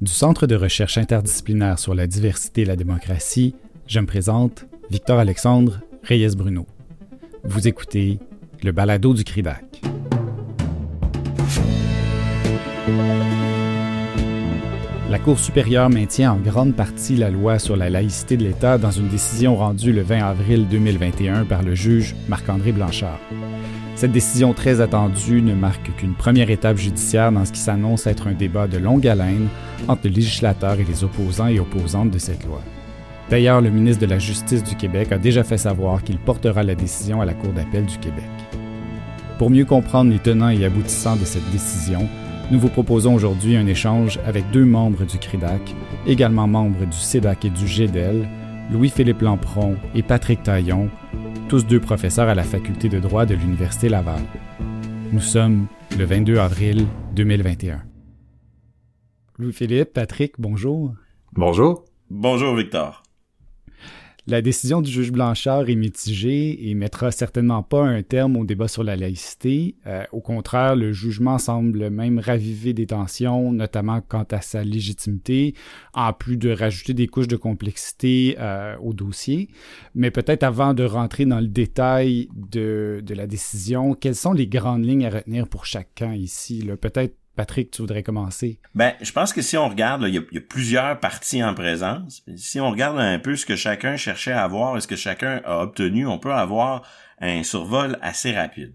Du Centre de recherche interdisciplinaire sur la diversité et la démocratie, je me présente Victor Alexandre Reyes Bruno. Vous écoutez le balado du CRIDAC. La Cour supérieure maintient en grande partie la loi sur la laïcité de l'État dans une décision rendue le 20 avril 2021 par le juge Marc-André Blanchard. Cette décision très attendue ne marque qu'une première étape judiciaire dans ce qui s'annonce être un débat de longue haleine entre le législateur et les opposants et opposantes de cette loi. D'ailleurs, le ministre de la Justice du Québec a déjà fait savoir qu'il portera la décision à la Cour d'appel du Québec. Pour mieux comprendre les tenants et aboutissants de cette décision, nous vous proposons aujourd'hui un échange avec deux membres du CRIDAC, également membres du CEDAC et du GEDEL, Louis-Philippe Lampron et Patrick Taillon, tous deux professeurs à la faculté de droit de l'Université Laval. Nous sommes le 22 avril 2021. Louis-Philippe, Patrick, bonjour. Bonjour. Bonjour Victor. La décision du juge Blanchard est mitigée et mettra certainement pas un terme au débat sur la laïcité. Euh, au contraire, le jugement semble même raviver des tensions, notamment quant à sa légitimité, en plus de rajouter des couches de complexité euh, au dossier. Mais peut-être avant de rentrer dans le détail de, de, la décision, quelles sont les grandes lignes à retenir pour chacun ici? Peut-être Patrick, tu voudrais commencer? Ben, je pense que si on regarde, il y, a plusieurs parties en présence. Si on regarde un peu ce que chacun cherchait à avoir et ce que chacun a obtenu, on peut avoir un survol assez rapide.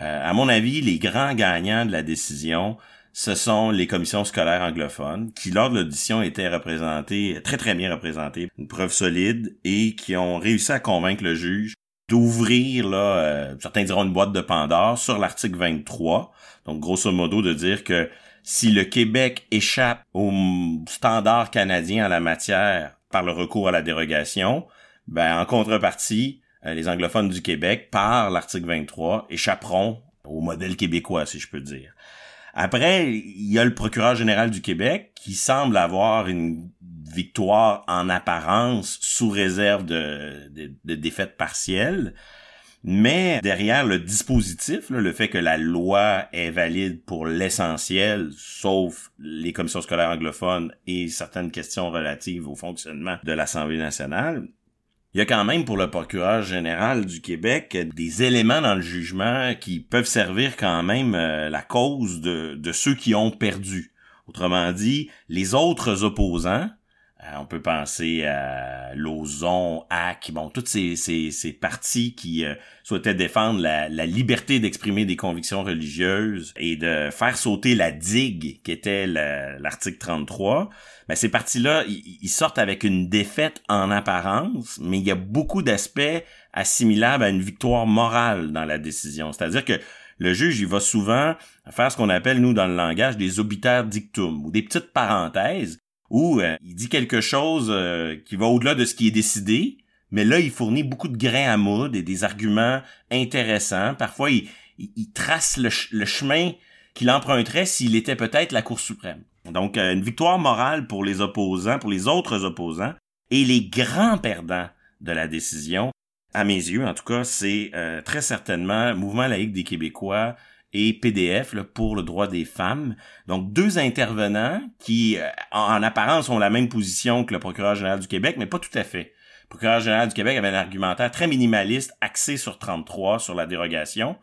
Euh, à mon avis, les grands gagnants de la décision, ce sont les commissions scolaires anglophones qui, lors de l'audition, étaient représentées, très très bien représentées, une preuve solide et qui ont réussi à convaincre le juge d'ouvrir, là, euh, certains diront une boîte de Pandore sur l'article 23. Donc, grosso modo, de dire que si le Québec échappe aux standards canadiens en la matière par le recours à la dérogation, ben, en contrepartie, euh, les anglophones du Québec, par l'article 23, échapperont au modèle québécois, si je peux dire. Après, il y a le procureur général du Québec qui semble avoir une victoire en apparence sous réserve de, de, de défaite partielle. Mais derrière le dispositif, le fait que la loi est valide pour l'essentiel, sauf les commissions scolaires anglophones et certaines questions relatives au fonctionnement de l'Assemblée nationale, il y a quand même pour le procureur général du Québec des éléments dans le jugement qui peuvent servir quand même euh, la cause de, ceux qui ont perdu. Autrement dit, les autres opposants, on peut penser à Lozon, Hack, bon, toutes ces, ces, ces partis qui euh, souhaitaient défendre la, la liberté d'exprimer des convictions religieuses et de faire sauter la digue qui était l'article 33. Mais ces partis-là, ils sortent avec une défaite en apparence, mais il y a beaucoup d'aspects assimilables à une victoire morale dans la décision. C'est-à-dire que le juge, il va souvent faire ce qu'on appelle, nous, dans le langage, des obitaires dictum, ou des petites parenthèses, où euh, il dit quelque chose euh, qui va au-delà de ce qui est décidé, mais là, il fournit beaucoup de grains à moudre et des arguments intéressants. Parfois, il, il, trace le, chemin qu'il emprunterait s'il était peut-être la Cour suprême. Donc, euh, une victoire morale pour les opposants, pour les autres opposants, et les grands perdants de la décision, à mes yeux, en tout cas, c'est très certainement Mouvement laïque des Québécois, et PDF pour le droit des femmes. Donc deux intervenants qui, euh, en, apparence, ont la même position que le procureur général du Québec, mais pas tout à fait. Le procureur général du Québec avait un argumentaire très minimaliste, axé sur 33, sur la dérogation.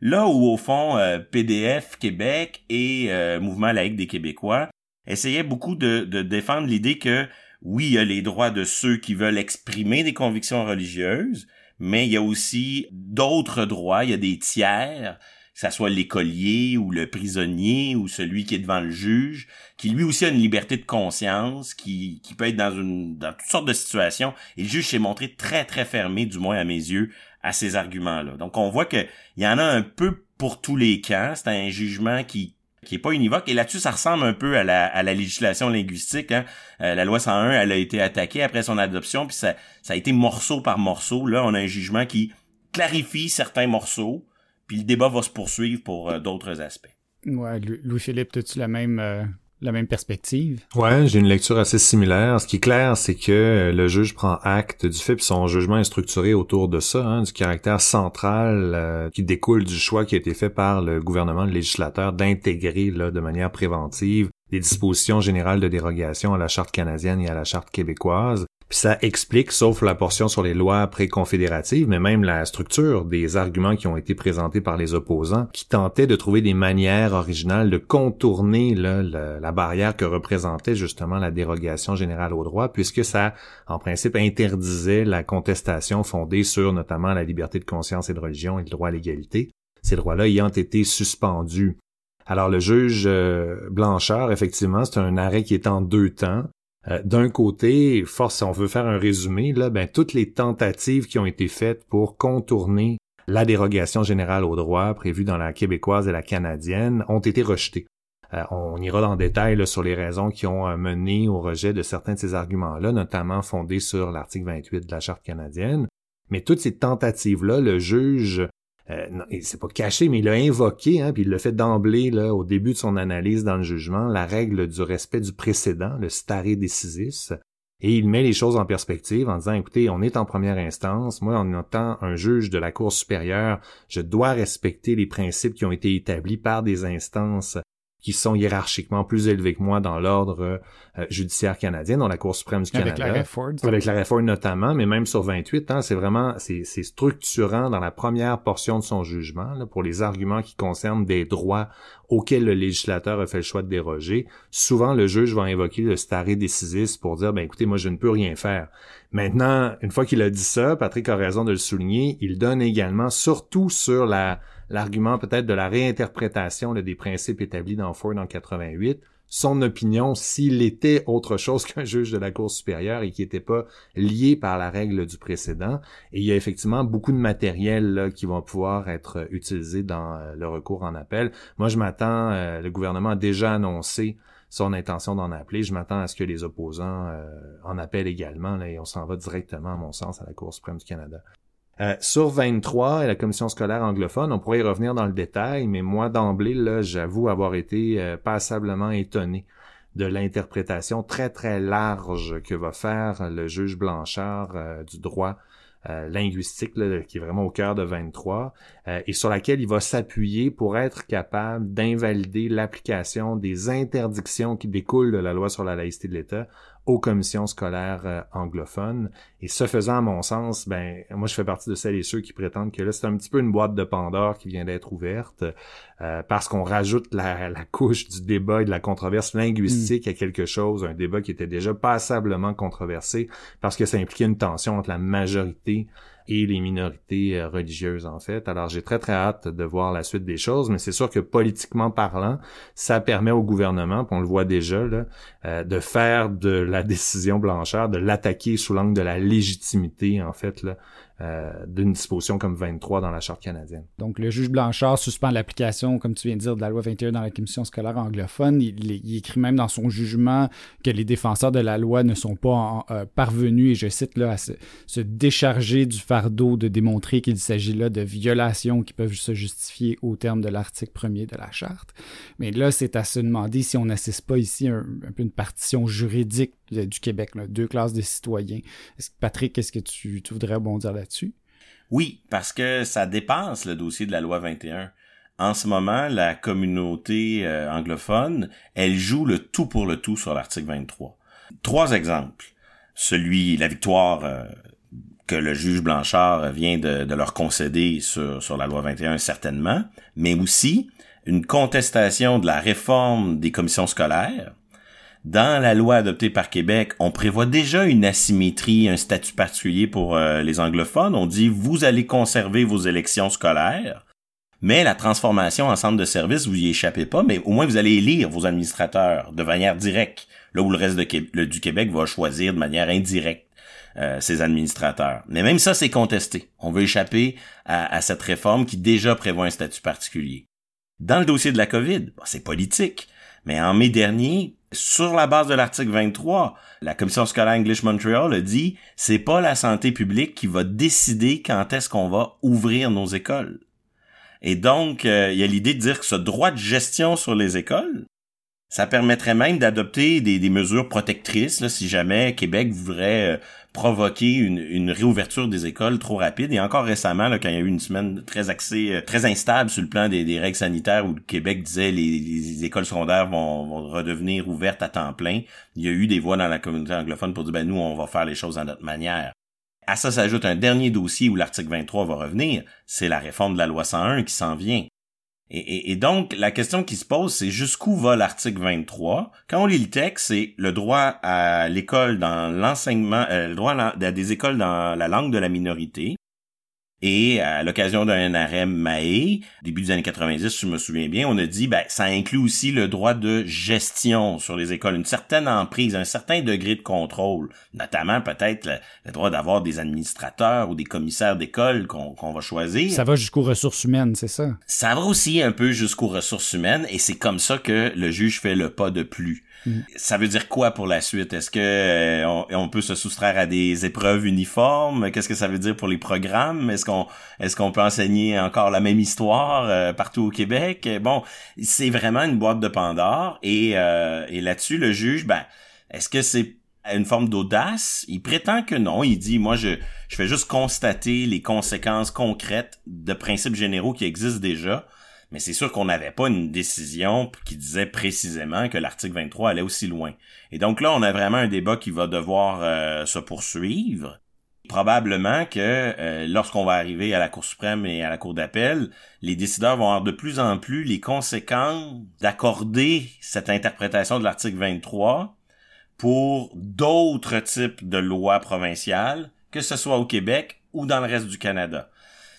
Là où, au fond, euh, PDF Québec et euh, Mouvement laïque des Québécois essayaient beaucoup de, de défendre l'idée que, oui, il y a les droits de ceux qui veulent exprimer des convictions religieuses, mais il y a aussi d'autres droits, il y a des tiers ça soit l'écolier ou le prisonnier ou celui qui est devant le juge, qui lui aussi a une liberté de conscience, qui, qui peut être dans une dans toutes sortes de situations. Et le juge s'est montré très très fermé, du moins à mes yeux, à ces arguments-là. Donc on voit que il y en a un peu pour tous les cas. C'est un jugement qui qui est pas univoque. Et là-dessus, ça ressemble un peu à la, à la législation linguistique. Hein. Euh, la loi 101, elle a été attaquée après son adoption, puis ça, ça a été morceau par morceau. Là, on a un jugement qui clarifie certains morceaux, puis le débat va se poursuivre pour euh, d'autres aspects. Ouais, Louis-Philippe, as-tu la même euh, la même perspective? Ouais, j'ai une lecture assez similaire. Ce qui est clair, c'est que le juge prend acte du fait, puis son jugement est structuré autour de ça, hein, du caractère central euh, qui découle du choix qui a été fait par le gouvernement, le législateur, d'intégrer là, de manière préventive des dispositions générales de dérogation à la Charte canadienne et à la Charte québécoise. Ça explique, sauf la portion sur les lois pré-confédératives, mais même la structure des arguments qui ont été présentés par les opposants, qui tentaient de trouver des manières originales de contourner la, barrière que représentait justement la dérogation générale au droit, puisque ça, en principe, interdisait la contestation fondée sur notamment la liberté de conscience et de religion et le droit à l'égalité, ces droits-là ayant été suspendus. Alors le juge euh, Blanchard, effectivement, c'est un arrêt qui est en deux temps. Euh, d'un côté, force, si on veut faire un résumé, là, ben, toutes les tentatives qui ont été faites pour contourner la dérogation générale au droit prévue dans la québécoise et la canadienne ont été rejetées. Euh, on ira dans le détail sur les raisons qui ont euh, mené au rejet de certains de ces arguments-là, notamment fondés sur l'article 28 de la Charte canadienne. Mais toutes ces tentatives-là, le juge euh, c'est pas caché, mais il a invoqué, hein, puis il l'a fait d'emblée là, au début de son analyse dans le jugement, la règle du respect du précédent, le stare decisis, et il met les choses en perspective en disant, écoutez, on est en première instance, moi en étant un juge de la Cour supérieure, je dois respecter les principes qui ont été établis par des instances qui sont hiérarchiquement plus élevés que moi dans l'ordre euh, judiciaire canadien, dans la Cour suprême du Canada. Avec la Redford. Avec la Redford notamment, mais même sur 28, hein, c'est vraiment, c'est structurant dans la première portion de son jugement, là, pour les arguments qui concernent des droits auxquels le législateur a fait le choix de déroger. Souvent, le juge va invoquer le stare decisis pour dire, ben écoutez, moi je ne peux rien faire. Maintenant, une fois qu'il a dit ça, Patrick a raison de le souligner, il donne également, surtout sur la l'argument peut-être de la réinterprétation des principes établis dans Ford en 88, son opinion s'il était autre chose qu'un juge de la Cour supérieure et qui n'était pas lié par la règle du précédent. Et il y a effectivement beaucoup de matériel qui vont pouvoir être utilisé dans euh, le recours en appel. Moi, je m'attends, euh, le gouvernement a déjà annoncé son intention d'en appeler. Je m'attends à ce que les opposants euh, en appellent également et on s'en va directement, à mon sens, à la Cour suprême du Canada. Euh, sur 23 et la commission scolaire anglophone, on pourrait y revenir dans le détail, mais moi d'emblée, là, j'avoue avoir été euh, passablement étonné de l'interprétation très très large que va faire le juge Blanchard euh, du droit linguistique, qui est vraiment au cœur de 23, et sur laquelle il va s'appuyer pour être capable d'invalider l'application des interdictions qui découlent de la loi sur la laïcité de l'État aux commissions scolaires euh, anglophones. Et ce faisant, à mon sens, ben moi je fais partie de celles et ceux qui prétendent que là c'est un petit peu une boîte de Pandore qui vient d'être ouverte euh, parce qu'on rajoute la, la, couche du débat et de la controverse linguistique mm. à quelque chose, un débat qui était déjà passablement controversé parce que ça impliquait une tension entre la majorité et les minorités euh, religieuses en fait. Alors j'ai très très hâte de voir la suite des choses, mais c'est sûr que politiquement parlant, ça permet au gouvernement, on le voit déjà, là, euh, de faire de la décision Blanchard, de l'attaquer sous l'angle de la légitimité en fait là, euh, d'une disposition comme 23 dans la Charte canadienne. Donc, le juge Blanchard suspend l'application, comme tu viens de dire, de la loi 21 dans la commission scolaire anglophone. Il, écrit même dans son jugement que les défenseurs de la loi ne sont pas euh, parvenus, et je cite là, à se, décharger du fardeau de démontrer qu'il s'agit là de violations qui peuvent se justifier au terme de l'article 1er de la Charte. Mais là, c'est à se demander si on n'assiste pas ici un, un peu une partition juridique du Québec, deux classes de citoyens. Patrick, est-ce que tu, voudrais bondir Oui, parce que ça dépasse le dossier de la loi 21. En ce moment, la communauté euh, anglophone, elle joue le tout pour le tout sur l'article 23. Trois exemples. Celui, la victoire euh, que le juge Blanchard vient de, de, leur concéder sur, sur la loi 21, certainement, mais aussi une contestation de la réforme des commissions scolaires, dans la loi adoptée par Québec, on prévoit déjà une asymétrie, un statut particulier pour euh, les anglophones. On dit vous allez conserver vos élections scolaires, mais la transformation en centre de service, vous y échappez pas, mais au moins vous allez élire vos administrateurs de manière directe, là où le reste du Québec va choisir de manière indirecte euh, ses administrateurs. Mais même ça, c'est contesté. On veut échapper à, cette réforme qui déjà prévoit un statut particulier. Dans le dossier de la COVID, c'est politique. Mais en mai dernier, sur la base de l'article 23, la commission scolaire English Montreal a dit c'est pas la santé publique qui va décider quand est-ce qu'on va ouvrir nos écoles. Et donc, euh, il y a l'idée de dire que ce droit de gestion sur les écoles, Ça permettrait même d'adopter des, mesures protectrices si jamais Québec voudrait euh, provoquer une, réouverture des écoles trop rapide. Et encore récemment, là, quand il y a eu une semaine très axée, euh, très instable sur le plan des, règles sanitaires, où le Québec disait les, les écoles secondaires vont, vont, redevenir ouvertes à temps plein, il y a eu des voix dans la communauté anglophone pour dire ben nous on va faire les choses à notre manière. À ça s'ajoute un dernier dossier où l'article 23 va revenir, c'est la réforme de la loi 101 qui s'en vient. Et, donc, la question qui se pose, c'est jusqu'où va l'article 23? Quand on lit le texte, c'est le droit à l'école dans l'enseignement, euh, le droit à, des écoles dans la langue de la minorité, et à l'occasion d'un arrêt Mahé, début des années 90, si je me souviens bien, on a dit ben ça inclut aussi le droit de gestion sur les écoles, une certaine emprise, un certain degré de contrôle, notamment peut-être le, droit d'avoir des administrateurs ou des commissaires d'école qu'on va choisir. Ça va jusqu'aux ressources humaines, c'est ça? Ça va aussi un peu jusqu'aux ressources humaines et c'est comme ça que le juge fait le pas de plus. Ça veut dire quoi pour la suite? Est-ce que euh, on, peut se soustraire à des épreuves uniformes? Qu'est-ce que ça veut dire pour les programmes? Est-ce qu'on peut enseigner encore la même histoire euh, partout au Québec? Bon, c'est vraiment une boîte de Pandore et, euh, et là-dessus, le juge, ben, est-ce que c'est une forme d'audace? Il prétend que non. Il dit, moi, je fais juste constater les conséquences concrètes de principes généraux qui existent déjà mais c'est sûr qu'on n'avait pas une décision qui disait précisément que l'article 23 allait aussi loin. Et donc là, on a vraiment un débat qui va devoir euh, se poursuivre. Probablement que euh, lorsqu'on va arriver à la Cour suprême et à la Cour d'appel, les décideurs vont avoir de plus en plus les conséquences d'accorder cette interprétation de l'article 23 pour d'autres types de lois provinciales, que ce soit au Québec ou dans le reste du Canada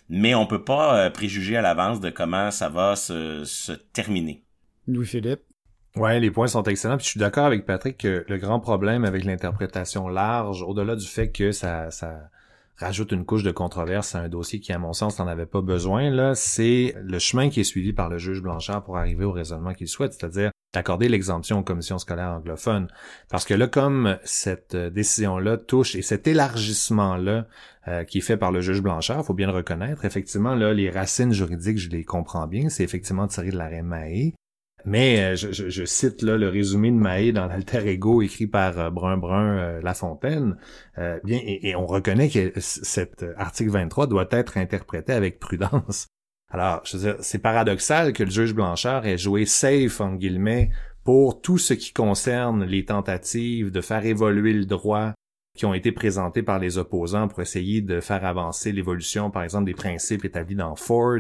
mais on peut pas euh, préjuger à l'avance de comment ça va se, se terminer. Louis-Philippe? Ouais, les points sont excellents. Puis je suis d'accord avec Patrick que le grand problème avec l'interprétation large, au-delà du fait que ça, ça rajoute une couche de controverse à un dossier qui, à mon sens, n'en avait pas besoin, là, c'est le chemin qui est suivi par le juge Blanchard pour arriver au raisonnement qu'il souhaite, c'est-à-dire d'accorder l'exemption aux commissions scolaires anglophones. Parce que là, comme cette décision-là touche et cet élargissement-là euh, qui est fait par le juge Blanchard, faut bien le reconnaître, effectivement, là, les racines juridiques, je les comprends bien, c'est effectivement tiré de l'arrêt Mahé. Mais euh, je, cite là le résumé de Mahé dans l'Alter Ego écrit par euh, Brun Brun euh, Lafontaine. bien, et, on reconnaît que cet article 23 doit être interprété avec prudence. Alors, je veux dire, c'est paradoxal que le juge Blanchard ait joué safe en guillemets pour tout ce qui concerne les tentatives de faire évoluer le droit qui ont été présentés par les opposants pour essayer de faire avancer l'évolution, par exemple, des principes établis dans Ford,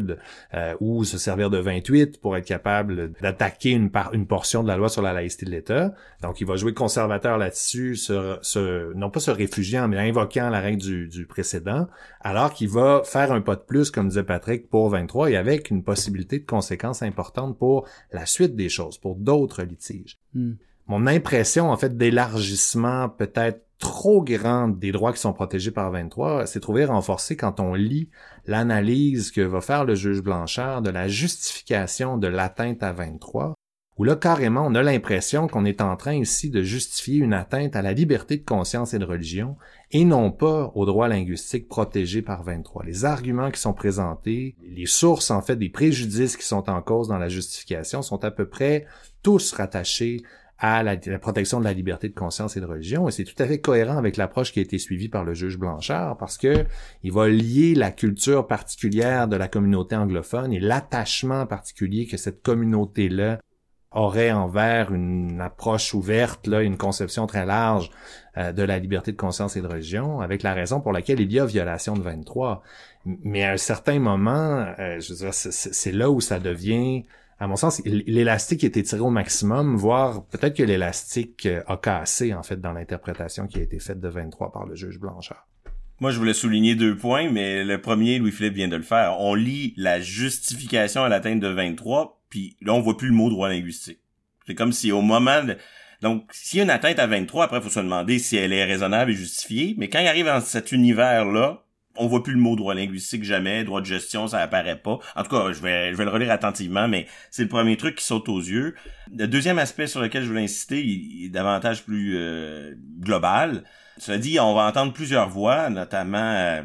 euh, ou se servir de 28 pour être capable d'attaquer une, une portion de la loi sur la laïcité de l'État. Donc, il va jouer conservateur là-dessus, se, non pas se réfugiant, mais invoquant la règle du, du précédent, alors qu'il va faire un pas de plus, comme disait Patrick, pour 23, et avec une possibilité de conséquences importantes pour la suite des choses, pour d'autres litiges. Hmm. Mon impression, en fait, d'élargissement peut-être trop grande des droits qui sont protégés par 23 s'est trouvée renforcée quand on lit l'analyse que va faire le juge Blanchard de la justification de l'atteinte à 23, où là, carrément, on a l'impression qu'on est en train ici de justifier une atteinte à la liberté de conscience et de religion, et non pas aux droits linguistiques protégés par 23. Les arguments qui sont présentés, les sources, en fait, des préjudices qui sont en cause dans la justification sont à peu près tous rattachés à la, protection de la liberté de conscience et de religion. Et c'est tout à fait cohérent avec l'approche qui a été suivie par le juge Blanchard parce que il va lier la culture particulière de la communauté anglophone et l'attachement particulier que cette communauté-là aurait envers une approche ouverte, là, une conception très large euh, de la liberté de conscience et de religion, avec la raison pour laquelle il y a violation de 23. Mais à un certain moment, euh, je veux dire, c'est là où ça devient à mon sens, l'élastique était tiré au maximum, voire peut-être que l'élastique euh, a cassé, en fait, dans l'interprétation qui a été faite de 23 par le juge Blanchard. Moi, je voulais souligner deux points, mais le premier, Louis-Philippe vient de le faire. On lit la justification à l'atteinte de 23, puis là, on voit plus le mot droit linguistique. C'est comme si au moment de... Donc, s'il y a une atteinte à 23, après, il faut se demander si elle est raisonnable et justifiée, mais quand il arrive dans cet univers-là, on voit plus le mot droit linguistique jamais, droit de gestion, ça apparaît pas. En tout cas, je vais, le relire attentivement, mais c'est le premier truc qui saute aux yeux. Le deuxième aspect sur lequel je voulais insister, il, est davantage plus euh, global. Cela dit, on va entendre plusieurs voix, notamment euh,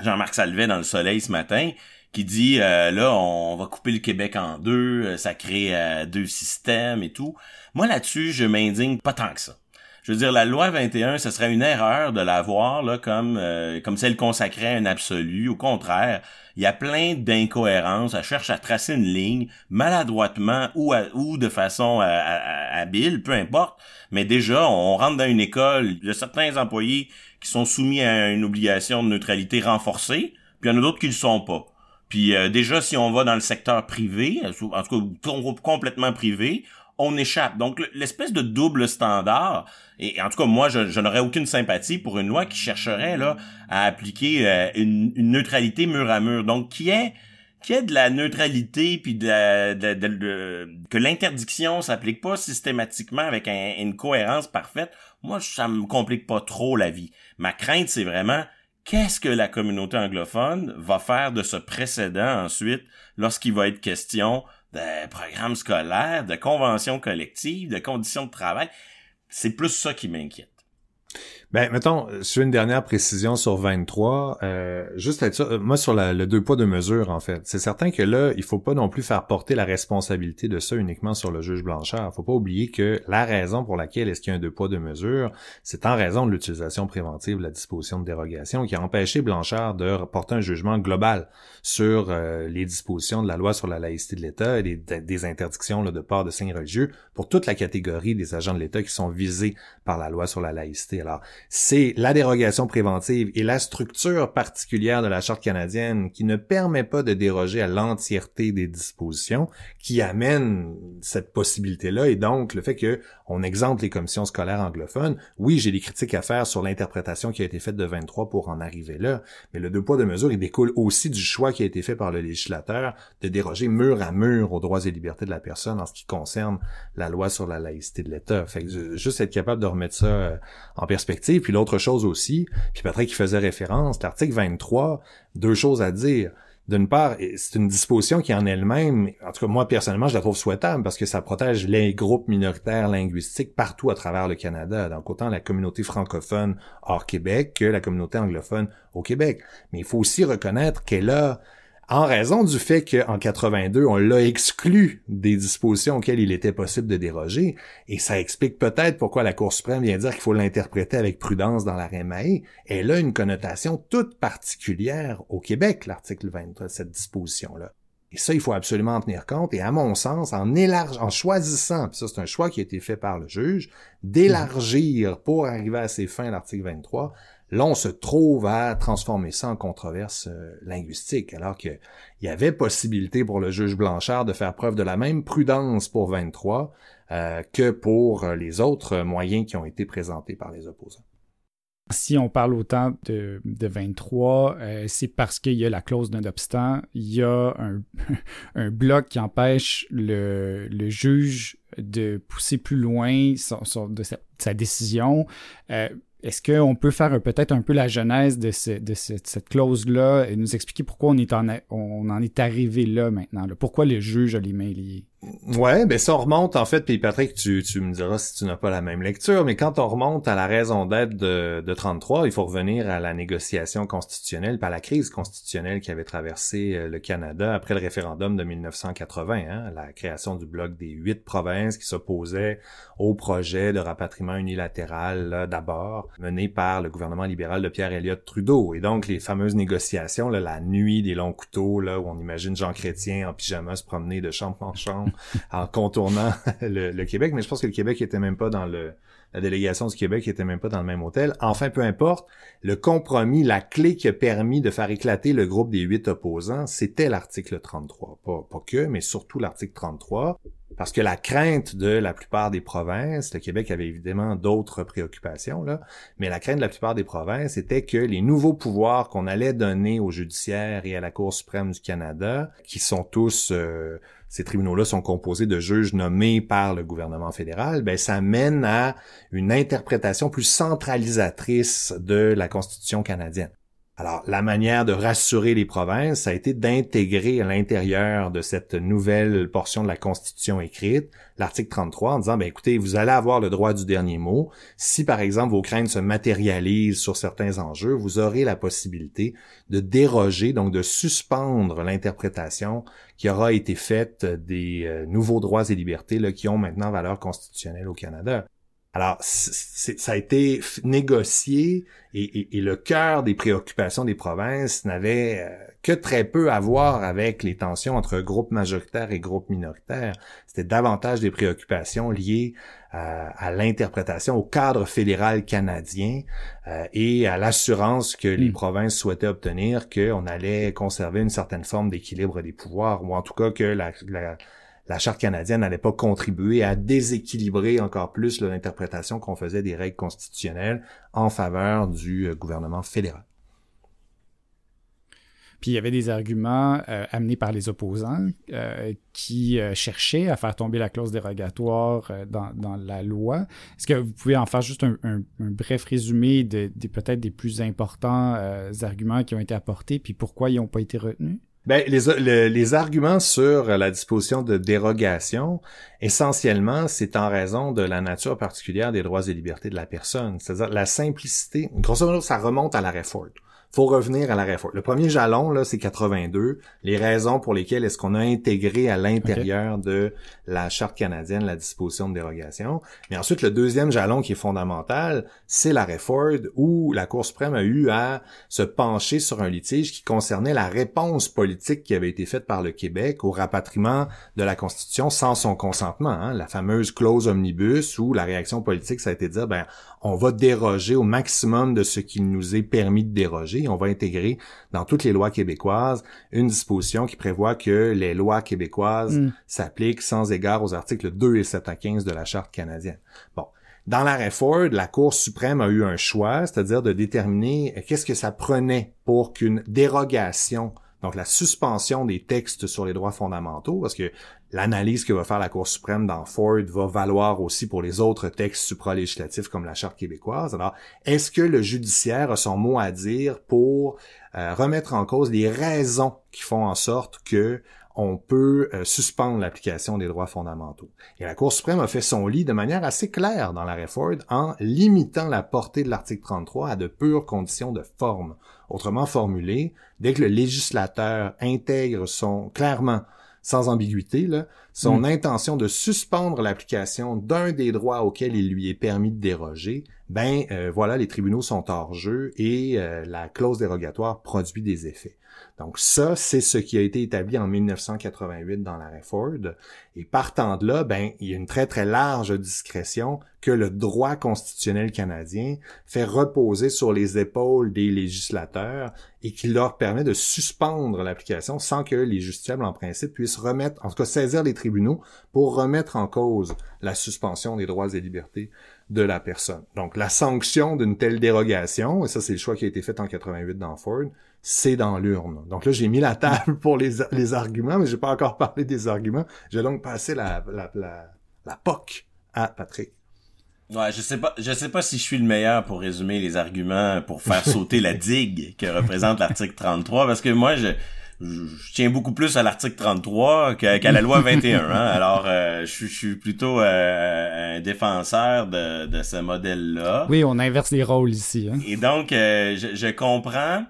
Jean-Marc Salvet dans Le Soleil ce matin, qui dit euh, là on va couper le Québec en deux, euh, ça crée deux systèmes et tout. Moi là-dessus, je m'indigne pas tant que ça. Je veux dire, la loi 21, ce serait une erreur de la voir là, comme, comme celle consacrait un absolu. Au contraire, il y a plein d'incohérences. Elle cherche à tracer une ligne, maladroitement ou, ou de façon habile, peu importe. Mais déjà, on rentre dans une école, il y a certains employés qui sont soumis à une obligation de neutralité renforcée, puis il y en a d'autres qui le sont pas. Puis euh, déjà, si on va dans le secteur privé, en tout cas complètement privé, on échappe. Donc l'espèce de double standard, et en tout cas moi, je, n'aurais aucune sympathie pour une loi qui chercherait là à appliquer euh, une, neutralité mur à mur. Donc qui est qui est de la neutralité puis de, de, que l'interdiction s'applique pas systématiquement avec une cohérence parfaite. Moi, ça me complique pas trop la vie. Ma crainte, c'est vraiment qu'est-ce que la communauté anglophone va faire de ce précédent ensuite lorsqu'il va être question de programmes scolaires, de conventions collectives, de conditions de travail. C'est plus ça qui m'inquiète. Ben, mettons, sur une dernière précision sur 23, euh, juste être ça, euh, moi sur le deux poids, deux mesures, en fait. C'est certain que là, il faut pas non plus faire porter la responsabilité de ça uniquement sur le juge Blanchard. faut pas oublier que la raison pour laquelle est-ce qu'il y a un deux poids, deux mesures, c'est en raison de l'utilisation préventive de la disposition de dérogation qui a empêché Blanchard de porter un jugement global sur euh, les dispositions de la loi sur la laïcité de l'État et des, des interdictions là, de port de signes religieux pour toute la catégorie des agents de l'État qui sont visés par la loi sur la laïcité. Alors, c'est la dérogation préventive et la structure particulière de la Charte canadienne qui ne permet pas de déroger à l'entièreté des dispositions qui amène cette possibilité-là et donc le fait que on exempte les commissions scolaires anglophones. Oui, j'ai des critiques à faire sur l'interprétation qui a été faite de 23 pour en arriver là, mais le deux poids, deux mesures, il découle aussi du choix qui a été fait par le législateur de déroger mur à mur aux droits et libertés de la personne en ce qui concerne la loi sur la laïcité de l'État. Fait que juste être capable de remettre ça euh, perspective puis l'autre chose aussi, puis Patrick qui faisait référence, l'article 23, deux choses à dire. D'une part, c'est une disposition qui en elle-même, en tout cas moi personnellement, je la trouve souhaitable parce que ça protège les groupes minoritaires linguistiques partout à travers le Canada, donc autant la communauté francophone hors Québec que la communauté anglophone au Québec. Mais il faut aussi reconnaître qu'elle a en raison du fait qu'en 82, on l'a exclu des dispositions auxquelles il était possible de déroger, et ça explique peut-être pourquoi la Cour suprême vient dire qu'il faut l'interpréter avec prudence dans l'arrêt Mahé. Elle a une connotation toute particulière au Québec, l'article 23, cette disposition-là. Et ça, il faut absolument en tenir compte. Et à mon sens, en élarg... en choisissant, puis ça c'est un choix qui a été fait par le juge, d'élargir pour arriver à ses fins l'article 23, Là, on se trouve à transformer ça en controverse euh, linguistique, alors qu'il y avait possibilité pour le juge Blanchard de faire preuve de la même prudence pour 23 euh, que pour euh, les autres moyens qui ont été présentés par les opposants. Si on parle autant de, 23, c'est parce qu'il y a la clause d'un obstant, il y a un, bloc qui empêche le, juge de pousser plus loin de sa, décision. Est-ce qu'on peut faire peut-être un peu la genèse de, cette clause-là et nous expliquer pourquoi on, en est arrivé là maintenant? Pourquoi le juge a les mains liées? Ouais, ben ça remonte en fait, puis Patrick, tu, tu me diras si tu n'as pas la même lecture, mais quand on remonte à la raison d'être de, de 33, il faut revenir à la négociation constitutionnelle, pas à la crise constitutionnelle qui avait traversé euh, le Canada après le référendum de 1980, hein, la création du bloc des huit provinces qui s'opposaient au projet de rapatriement unilatéral d'abord, mené par le gouvernement libéral de Pierre Elliott Trudeau. Et donc les fameuses négociations, là, la nuit des longs couteaux, là, où on imagine Jean Chrétien en pyjama se promener de chambre en chambre en contournant le, Québec, mais je pense que le Québec était même pas dans le la délégation du Québec était même pas dans le même hôtel. Enfin, peu importe, le compromis, la clé qui a permis de faire éclater le groupe des huit opposants, c'était l'article 33. Pas, pas que, mais surtout l'article 33. Parce que la crainte de la plupart des provinces, le Québec avait évidemment d'autres préoccupations, là, mais la crainte de la plupart des provinces était que les nouveaux pouvoirs qu'on allait donner au judiciaire et à la Cour suprême du Canada, qui sont tous euh, ces tribunaux-là sont composés de juges nommés par le gouvernement fédéral, ben ça mène à une interprétation plus centralisatrice de la Constitution canadienne. Alors, la manière de rassurer les provinces, ça a été d'intégrer à l'intérieur de cette nouvelle portion de la Constitution écrite l'article 33 en disant, ben écoutez, vous allez avoir le droit du dernier mot. Si, par exemple, vos craintes se matérialisent sur certains enjeux, vous aurez la possibilité de déroger, donc de suspendre l'interprétation qui aura été faite des euh, nouveaux droits et libertés qui ont maintenant valeur constitutionnelle au Canada. Alors, ça a été négocié et, le cœur des préoccupations des provinces n'avait euh, que très peu à voir avec les tensions entre groupes majoritaires et groupes minoritaires. C'était davantage des préoccupations liées euh, à l'interprétation, au cadre fédéral canadien euh, et à l'assurance que les hmm. provinces souhaitaient obtenir qu'on allait conserver une certaine forme d'équilibre des pouvoirs, ou en tout cas que la la charte canadienne n'allait pas contribuer à déséquilibrer encore plus l'interprétation qu'on faisait des règles constitutionnelles en faveur du euh, gouvernement fédéral. Puis il y avait des arguments euh, amenés par les opposants euh, qui cherchaient à faire tomber la clause dérogatoire dans, la loi. Est-ce que vous pouvez en faire juste un, bref résumé de, peut-être des plus importants arguments qui ont été apportés, puis pourquoi ils n'ont pas été retenus? Ben, les, les, arguments sur la disposition de dérogation, essentiellement, c'est en raison de la nature particulière des droits et libertés de la personne. C'est-à-dire la simplicité. Grosso modo, ça remonte à la réforme faut revenir à la réforme. Le premier jalon, là, c'est 82. Les raisons pour lesquelles est-ce qu'on a intégré à l'intérieur de la Charte canadienne la disposition de dérogation. Mais ensuite, le deuxième jalon qui est fondamental, c'est la réforme où la Cour suprême a eu à se pencher sur un litige qui concernait la réponse politique qui avait été faite par le Québec au rapatriement de la Constitution sans son consentement. Hein. La fameuse clause omnibus où la réaction politique, ça a été de dire, ben, on va déroger au maximum de ce qui nous est permis de déroger. On va intégrer dans toutes les lois québécoises une disposition qui prévoit que les lois québécoises mm. s'appliquent sans égard aux articles 2 et 7 à 15 de la Charte canadienne. Bon. Dans l'arrêt Ford, la Cour suprême a eu un choix, c'est-à-dire de déterminer qu'est-ce que ça prenait pour qu'une dérogation donc la suspension des textes sur les droits fondamentaux, parce que l'analyse que va faire la Cour suprême dans Ford va valoir aussi pour les autres textes supralégislatifs comme la Charte québécoise. Alors, est-ce que le judiciaire a son mot à dire pour euh, remettre en cause les raisons qui font en sorte que on peut euh, suspendre l'application des droits fondamentaux? Et la Cour suprême a fait son lit de manière assez claire dans la réforme en limitant la portée de l'article 33 à de pures conditions de forme. Autrement formulé, dès que le législateur intègre son clairement sans ambiguïté, là, son mm. intention de suspendre l'application d'un des droits auxquels il lui est permis de déroger, ben euh, voilà, les tribunaux sont hors jeu et euh, la clause dérogatoire produit des effets. Donc ça, c'est ce qui a été établi en 1988 dans la Ford. Et partant de là, ben, il y a une très très large discrétion que le droit constitutionnel canadien fait reposer sur les épaules des législateurs et qui leur permet de suspendre l'application sans que les justiciables en principe puissent remettre, en tout cas saisir les tribunaux pour remettre en cause la suspension des droits et libertés de la personne. Donc la sanction d'une telle dérogation, et ça c'est le choix qui a été fait en 88 dans Ford, c'est dans l'urne. Donc là, j'ai mis la table pour les, les arguments, mais j'ai pas encore parlé des arguments. J'ai donc passé la, la, la, la POC à Patrick. Ouais, je sais pas, je sais pas si je suis le meilleur pour résumer les arguments pour faire sauter la digue que représente l'article 33, parce que moi, je, je tiens beaucoup plus à l'article 33 qu'à la loi 21. Hein. Alors, euh, je, suis plutôt euh, un défenseur de, de ce modèle-là. Oui, on inverse les rôles ici. Hein. Et donc, euh, je, je, comprends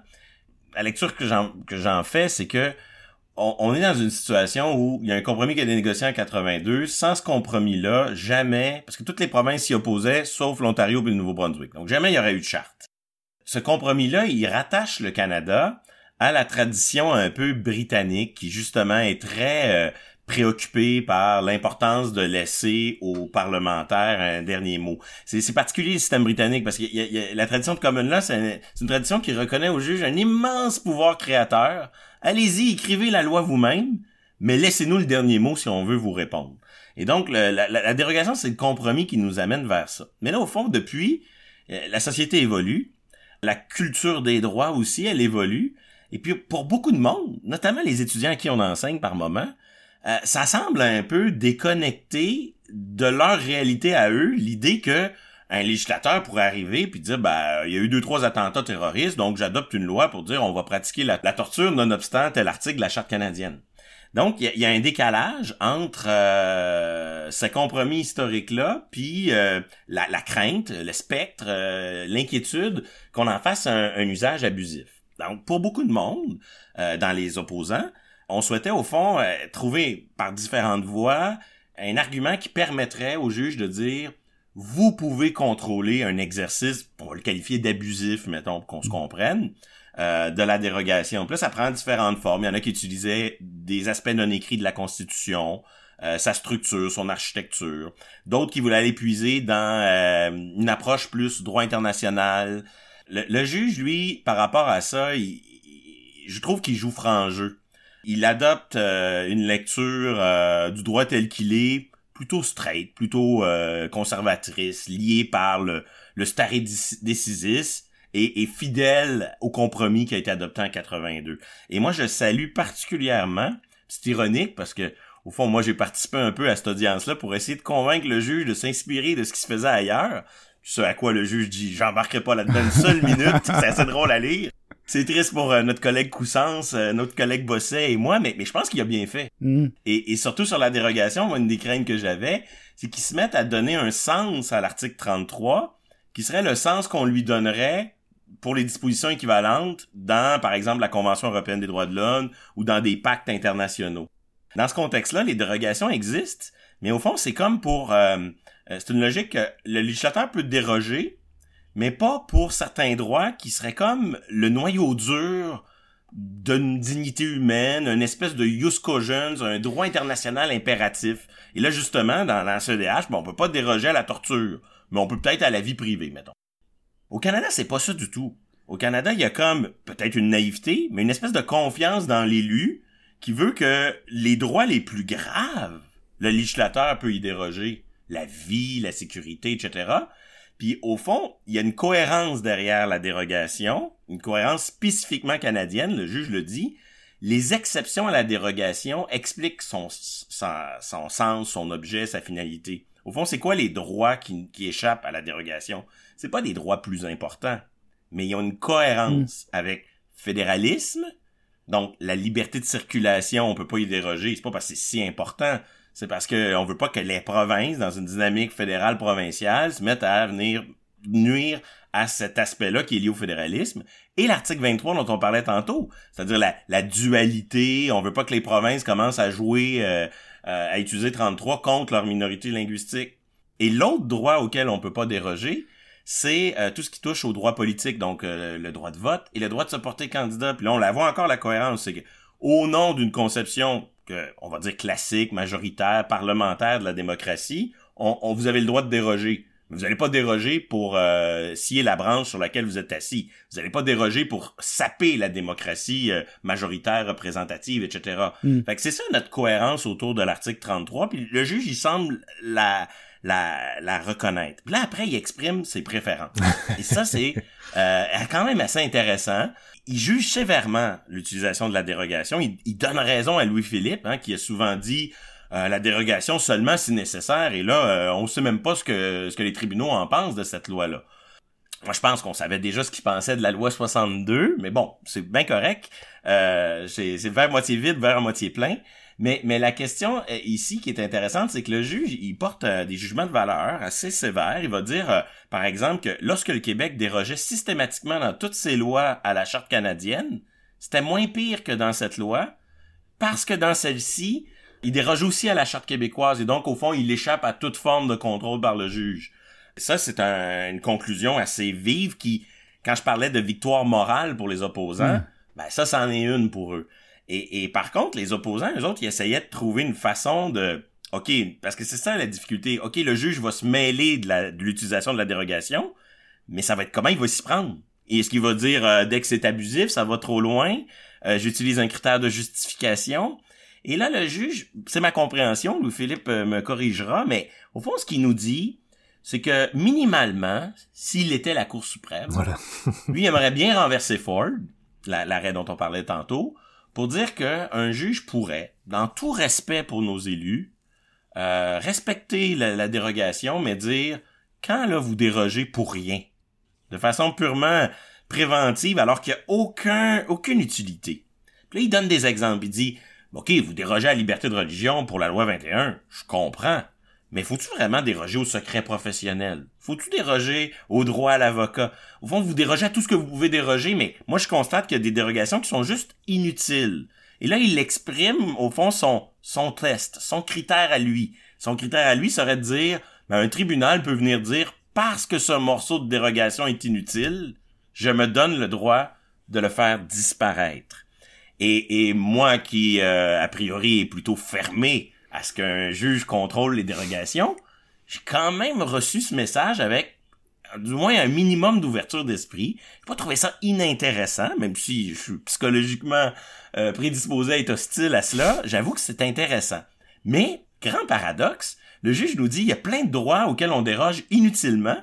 la lecture que j'en fais, c'est que on, est dans une situation où il y a un compromis qui a été négocié en 82. Sans ce compromis-là, jamais, parce que toutes les provinces s'y opposaient, sauf l'Ontario et le Nouveau-Brunswick. Donc jamais il y aurait eu de charte. Ce compromis-là, il rattache le Canada à la tradition un peu britannique qui justement est très euh, préoccupé par l'importance de laisser aux parlementaires un dernier mot. C'est particulier le système britannique parce que y a, la tradition de common law, c'est une, tradition qui reconnaît au juge un immense pouvoir créateur. Allez-y, écrivez la loi vous-même, mais laissez-nous le dernier mot si on veut vous répondre. Et donc, la, la, dérogation, c'est le compromis qui nous amène vers ça. Mais là, au fond, depuis, euh, la société évolue, la culture des droits aussi, elle évolue. Et puis, pour beaucoup de monde, notamment les étudiants à qui on enseigne par moment, euh, ça semble un peu déconnecté de leur réalité à eux, l'idée que un législateur pourrait arriver puis dire ben il y a eu deux trois attentats terroristes donc j'adopte une loi pour dire on va pratiquer la, torture nonobstant tel article de la charte canadienne. Donc il y, a un décalage entre euh, ce compromis historique là puis euh, la, crainte, le spectre, euh, l'inquiétude qu'on en fasse un, usage abusif. Donc pour beaucoup de monde dans les opposants, on souhaitait au fond trouver par différentes voies un argument qui permettrait au juge de dire vous pouvez contrôler un exercice, pour le qualifier d'abusif, mettons, qu'on se comprenne, euh, de la dérogation. Puis ça prend différentes formes. Il y en a qui utilisaient des aspects non écrits de la Constitution, euh, sa structure, son architecture. D'autres qui voulaient aller puiser dans euh, une approche plus droit international. Le, juge, lui, par rapport à ça, je trouve qu'il joue franc jeu. Il adopte une lecture du droit tel qu'il est, plutôt straight, plutôt euh, conservatrice, liée par le, le stare decisis et, et, fidèle au compromis qui a été adopté en 82. Et moi, je salue particulièrement, c'est ironique parce que au fond, moi, j'ai participé un peu à cette audience-là pour essayer de convaincre le juge de s'inspirer de ce qui se faisait ailleurs. Ce à quoi le juge dit, j'embarquerai pas là-dedans une seule minute, c'est assez drôle à lire. C'est triste pour euh, notre collègue Coussance, euh, notre collègue Bosset et moi, mais, mais je pense qu'il a bien fait. Mm. Et, et, surtout sur la dérogation, moi, une des craintes que j'avais, c'est qu'ils se mettent à donner un sens à l'article 33, qui serait le sens qu'on lui donnerait pour les dispositions équivalentes dans, par exemple, la Convention européenne des droits de l'homme ou dans des pactes internationaux. Dans ce contexte-là, les dérogations existent, mais au fond, c'est comme pour... Euh, c'est une logique que le législateur peut déroger, mais pas pour certains droits qui seraient comme le noyau dur d'une dignité humaine, une espèce de jus cogens, un droit international impératif. Et là, justement, dans la CEDH, bon, on peut pas déroger à la torture, mais on peut peut-être à la vie privée, mettons. Au Canada, c'est pas ça du tout. Au Canada, il y a comme peut-être une naïveté, mais une espèce de confiance dans l'élu qui veut que les droits les plus graves, le législateur peut y déroger. La vie, la sécurité, etc. Puis au fond, il y a une cohérence derrière la dérogation, une cohérence spécifiquement canadienne, le juge le dit. Les exceptions à la dérogation expliquent son, son, sens, son objet, sa finalité. Au fond, c'est quoi les droits qui, qui, échappent à la dérogation? C'est pas des droits plus importants, mais ils ont une cohérence mm. avec fédéralisme, donc la liberté de circulation, on peut pas y déroger, c'est pas parce que c'est si important, c'est parce que on veut pas que les provinces, dans une dynamique fédérale provinciale, se mettent à venir nuire à cet aspect-là qui est lié au fédéralisme. Et l'article 23 dont on parlait tantôt, c'est-à-dire la, dualité, on veut pas que les provinces commencent à jouer, euh, euh, à utiliser 33 contre leur minorité linguistique. Et l'autre droit auquel on peut pas déroger, c'est euh, tout ce qui touche au droit politique, donc le droit de vote et le droit de se porter candidat. Puis là, on la voit encore la cohérence, c'est au nom d'une conception on va dire classique, majoritaire, parlementaire de la démocratie, on, vous avez le droit de déroger. Vous n'allez pas déroger pour euh, scier la branche sur laquelle vous êtes assis. Vous n'allez pas déroger pour saper la démocratie euh, majoritaire, représentative, etc. Mm. Fait que c'est ça notre cohérence autour de l'article 33. Puis le juge, il semble la la, la reconnaître. Puis là, après, il exprime ses préférences. Et ça, c'est euh, quand même assez intéressant il juge sévèrement l'utilisation de la dérogation. Il, donne raison à Louis-Philippe, hein, qui a souvent dit euh, la dérogation seulement si nécessaire. Et là, euh, on sait même pas ce que, ce que les tribunaux en pensent de cette loi-là. Moi, je pense qu'on savait déjà ce qu'ils pensaient de la loi 62, mais bon, c'est bien correct. Euh, c'est vers moitié vide, vers moitié plein. Mais, mais la question euh, ici qui est intéressante, c'est que le juge, il porte euh, des jugements de valeur assez sévères. Il va dire, euh, par exemple, que lorsque le Québec dérogeait systématiquement dans toutes ses lois à la Charte canadienne, c'était moins pire que dans cette loi, parce que dans celle-ci, il déroge aussi à la Charte québécoise, et donc, au fond, il échappe à toute forme de contrôle par le juge. Ça, c'est une conclusion assez vive qui, quand je parlais de victoire morale pour les opposants, hmm. ben ça, c'en est une pour eux. Et, par contre, les opposants, eux autres, ils essayaient de trouver une façon de... OK, parce que c'est ça la difficulté. OK, le juge va se mêler de l'utilisation de, la dérogation, mais ça va être comment il va s'y prendre? Et est-ce qu'il va dire, euh, dès que c'est abusif, ça va trop loin, euh, j'utilise un critère de justification? Et là, le juge, c'est ma compréhension, Louis-Philippe euh, me corrigera, mais au fond, ce qu'il nous dit, c'est que minimalement, s'il était la Cour suprême, lui aimerait bien renverser Ford, l'arrêt dont on parlait tantôt, pour dire qu'un juge pourrait, dans tout respect pour nos élus, euh, respecter la, dérogation, mais dire quand là vous dérogez pour rien, de façon purement préventive, alors qu'il n'y a aucun, aucune utilité. Puis là, il donne des exemples. Il dit, OK, vous dérogez à la liberté de religion pour la loi 21, je comprends. Mais faut-tu vraiment déroger au secret professionnel? Faut-tu déroger au droit à l'avocat? Au fond, vous dérogez à tout ce que vous pouvez déroger, mais moi, je constate qu'il y a des dérogations qui sont juste inutiles. Et là, il exprime, au fond, son, test, son critère à lui. Son critère à lui serait de dire, ben, un tribunal peut venir dire, parce que ce morceau de dérogation est inutile, je me donne le droit de le faire disparaître. Et, et moi qui, euh, a priori, est plutôt fermé à ce qu'un juge contrôle les dérogations, j'ai quand même reçu ce message avec du moins un minimum d'ouverture d'esprit. J'ai pas trouvé ça inintéressant, même si je suis psychologiquement euh, prédisposé à être hostile à cela. J'avoue que c'est intéressant. Mais, grand paradoxe, le juge nous dit il y a plein de droits auxquels on déroge inutilement,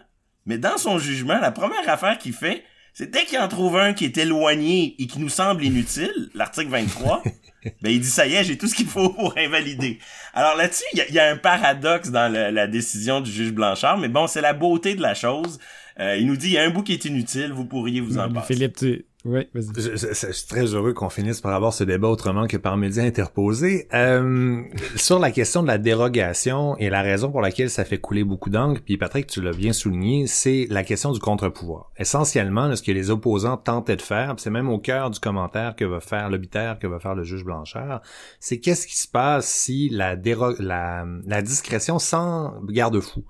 mais dans son jugement, la première affaire qu'il fait, c'est dès qu'il en trouve un qui est éloigné et qui nous semble inutile, l'article 23, ben il dit ça y est, j'ai tout ce qu'il faut pour invalider. Alors là-dessus, il y, a, un paradoxe dans la décision du juge Blanchard, mais bon, c'est la beauté de la chose. Euh, il nous dit il y a un bout qui est inutile, vous pourriez vous en passer. Philippe, tu, oui, vas-y. Je, suis très heureux qu'on finisse par avoir ce débat autrement que par médias interposés. Euh, sur la question de la dérogation et la raison pour laquelle ça fait couler beaucoup d'angles, puis Patrick, tu l'as bien souligné, c'est la question du contre-pouvoir. Essentiellement, ce que les opposants tentaient de faire, c'est même au cœur du commentaire que va faire l'obitaire, que va faire le juge Blanchard, c'est qu'est-ce qui se passe si la, la, la discrétion sans garde-fou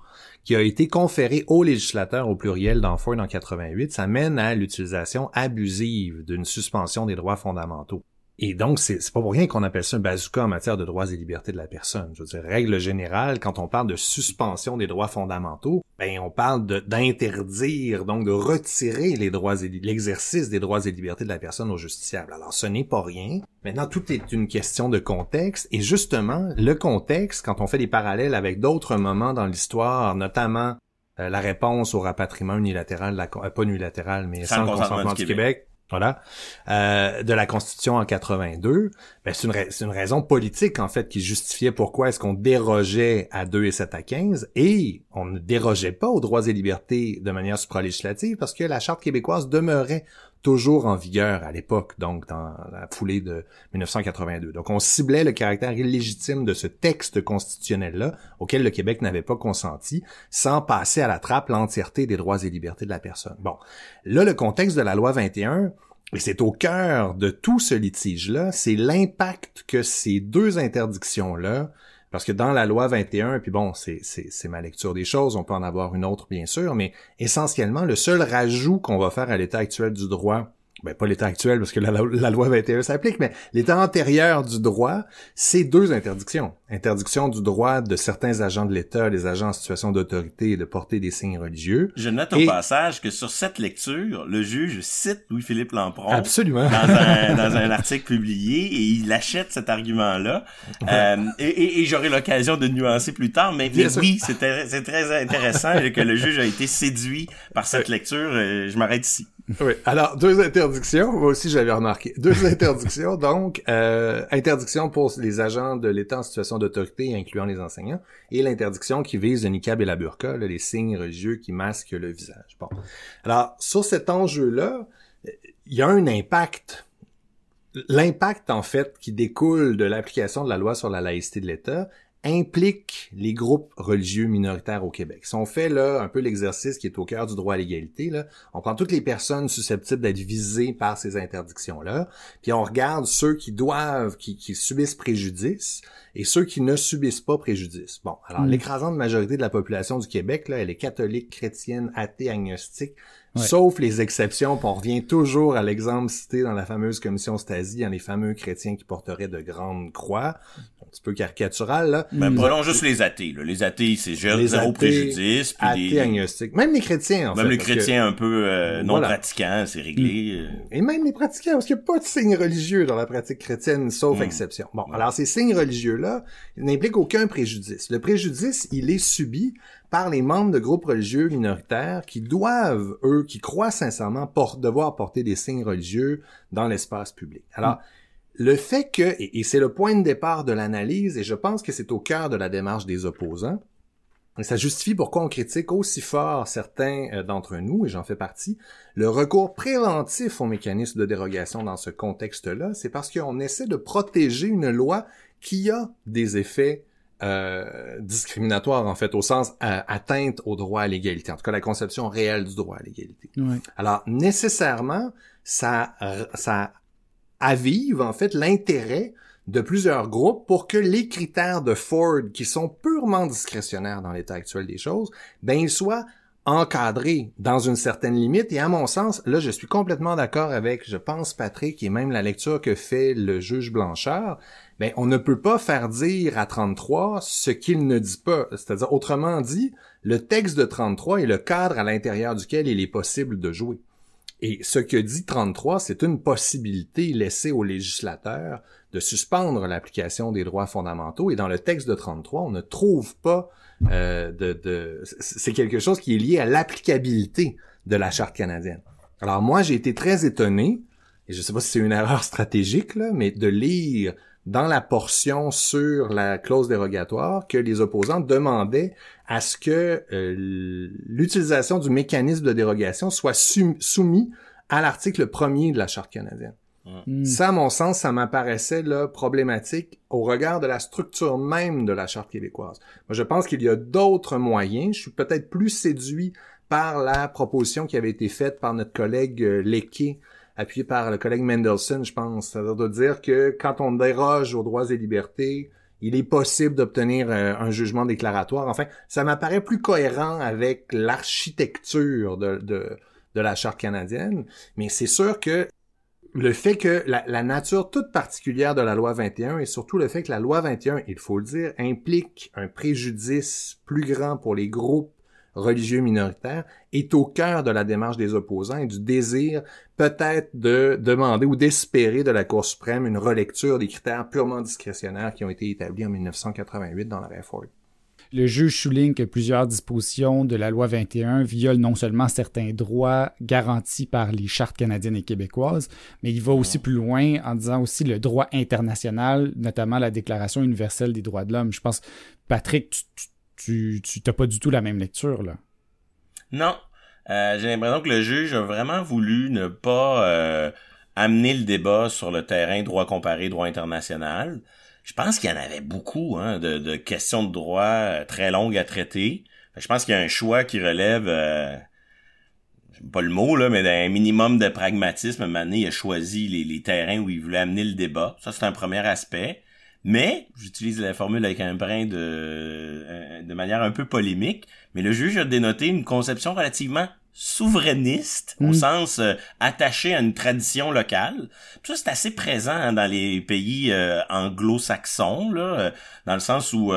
qui a été conféré aux législateurs au pluriel dans Ford en 88, ça mène à l'utilisation abusive d'une suspension des droits fondamentaux. Et donc, c'est pas pour rien qu'on appelle ça un bazooka en matière de droits et libertés de la personne. Je veux dire, règle générale, quand on parle de suspension des droits fondamentaux, ben on parle d'interdire, donc de retirer les droits et l'exercice des droits et libertés de la personne au justiciable. Alors, ce n'est pas rien. Maintenant, tout est une question de contexte. Et justement, le contexte, quand on fait des parallèles avec d'autres moments dans l'histoire, notamment euh, la réponse au rapatriement unilatéral, la, euh, pas unilatéral, mais sans, le consentement du, Québec voilà, euh, de la Constitution en 82, ben c'est une, raison politique en fait qui justifiait pourquoi est-ce qu'on dérogeait à 2 et 7 à 15 et on ne dérogeait pas aux droits et libertés de manière supralégislative parce que la Charte québécoise demeurait toujours en vigueur à l'époque, donc dans la foulée de 1982. Donc on ciblait le caractère illégitime de ce texte constitutionnel-là, auquel le Québec n'avait pas consenti, sans passer à la trappe l'entièreté des droits et libertés de la personne. Bon, là le contexte de la loi 21, et c'est au cœur de tout ce litige-là, c'est l'impact que ces deux interdictions-là parce que dans la loi 21, puis bon, c'est, ma lecture des choses, on peut en avoir une autre bien sûr, mais essentiellement, le seul rajout qu'on va faire à l'état actuel du droit ben pas l'état actuel parce que la, loi 21 s'applique, mais l'état antérieur du droit, c'est deux interdictions. Interdiction du droit de certains agents de l'État, les agents en situation d'autorité, de porter des signes religieux. Je note au passage que sur cette lecture, le juge cite Louis-Philippe Lampron. Absolument. Dans un, dans un article publié et il achète cet argument-là. Euh, et, et, j'aurai l'occasion de nuancer plus tard, mais, oui, c'est très intéressant que le juge a été séduit par cette lecture. Euh, je m'arrête ici. Oui. Alors, deux interdictions. Moi aussi, j'avais remarqué. Deux interdictions. Donc, euh, interdiction pour les agents de l'État en situation d'autorité, incluant les enseignants, et l'interdiction qui vise le niqab et la burqa, les signes religieux qui masquent le visage. Bon. Alors, sur cet enjeu-là, il y a un impact. L'impact, en fait, qui découle de l'application de la loi sur la laïcité de l'État, implique les groupes religieux minoritaires au Québec. Si on fait là un peu l'exercice qui est au cœur du droit à l'égalité, là, on prend toutes les personnes susceptibles d'être visées par ces interdictions-là, puis on regarde ceux qui doivent, qui, qui subissent préjudice et ceux qui ne subissent pas préjudice. Bon, alors hmm. l'écrasante majorité de la population du Québec, là, elle est catholique, chrétienne, athée, agnostique, Sauf les exceptions, puis on revient toujours à l'exemple cité dans la fameuse commission Stasi, dans les fameux chrétiens qui porteraient de grandes croix. Un petit peu caricatural, là. Ben, prenons juste les athées, là. Les athées, c'est zéro préjudice. Puis athées agnostiques. Même les chrétiens, en même fait. Même les chrétiens un peu euh, non pratiquants, c'est réglé. Euh. Et même les pratiquants, parce qu'il n'y a pas de signes religieux dans la pratique chrétienne, sauf hmm. exception. Bon, alors ces signes religieux-là n'impliquent aucun préjudice. Le préjudice, il est subi par les membres de groupes religieux minoritaires qui doivent, eux, qui croient sincèrement devoir porter des signes religieux dans l'espace public. Alors, le fait que, et, c'est le point de départ de l'analyse, et je pense que c'est au cœur de la démarche des opposants, ça justifie pourquoi on critique aussi fort certains euh, d'entre nous, et j'en fais partie, le recours préventif au mécanisme de dérogation dans ce contexte-là. C'est parce qu'on essaie de protéger une loi qui a des effets euh, discriminatoires, en fait, au sens euh, atteinte au droit à l'égalité, en tout cas la conception réelle du droit à l'égalité. Alors, nécessairement, ça, ça avive, en fait, l'intérêt de plusieurs groupes pour que les critères de Ford, qui sont purement discrétionnaires dans l'état actuel des choses, ben ils soient encadrés dans une certaine limite. Et à mon sens, là, je suis complètement d'accord avec, je pense, Patrick, et même la lecture que fait le juge Blanchard, ben, on ne peut pas faire dire à 33 ce qu'il ne dit pas. C'est-à-dire, autrement dit, le texte de 33 est le cadre à l'intérieur duquel il est possible de jouer. Et ce que dit 33, c'est une possibilité laissée aux législateurs de suspendre l'application des droits fondamentaux. Et dans le texte de 33, on ne trouve pas euh, de... C'est quelque chose qui est lié à l'applicabilité de la Charte canadienne. Alors moi, j'ai été très étonné, et je ne sais pas si c'est une erreur stratégique, là, mais de lire dans la portion sur la clause dérogatoire que les opposants demandaient à ce que euh, l'utilisation du mécanisme de dérogation soit soumis à l'article premier de la Charte canadienne. Hmm. Ça, à mon sens, ça m'apparaissait là problématique au regard de la structure même de la Charte québécoise. Moi, je pense qu'il y a d'autres moyens. Je suis peut-être plus séduit par la proposition qui avait été faite par notre collègue euh, appuyé par le collègue Mendelssohn, je pense. C'est-à-dire de dire que quand on déroge aux droits et libertés, il est possible d'obtenir euh, un jugement déclaratoire. Enfin, ça m'apparaît plus cohérent avec l'architecture de, la Charte canadienne. Mais c'est sûr que le fait que la, la, nature toute particulière de la loi 21 et surtout le fait que la loi 21, il faut le dire, implique un préjudice plus grand pour les groupes religieux minoritaires est au cœur de la démarche des opposants et du désir peut-être de demander ou d'espérer de la Cour suprême une relecture des critères purement discrétionnaires qui ont été établis en 1988 dans la Ford. Le juge souligne que plusieurs dispositions de la loi 21 violent non seulement certains droits garantis par les chartes canadiennes et québécoises, mais il va aussi plus loin en disant aussi le droit international, notamment la Déclaration universelle des droits de l'homme. Je pense, Patrick, tu n'as pas du tout la même lecture, là. Non. Euh, j'ai l'impression que le juge a vraiment voulu ne pas euh, amener le débat sur le terrain droit comparé, droit international. Je pense qu'il y en avait beaucoup hein, de, questions de droit euh, très longues à traiter. Je pense qu'il y a un choix qui relève, euh, pas le mot, là, mais d'un minimum de pragmatisme. Il a choisi les, les terrains où il voulait amener le débat. Ça, c'est un premier aspect. Mais, j'utilise la formule avec un brin de, euh, de manière un peu polémique, mais le juge a dénoté une conception relativement souverainiste, au mm. sens euh, attaché à une tradition locale. ça, c'est assez présent dans les pays euh, anglo-saxons, là, dans le sens où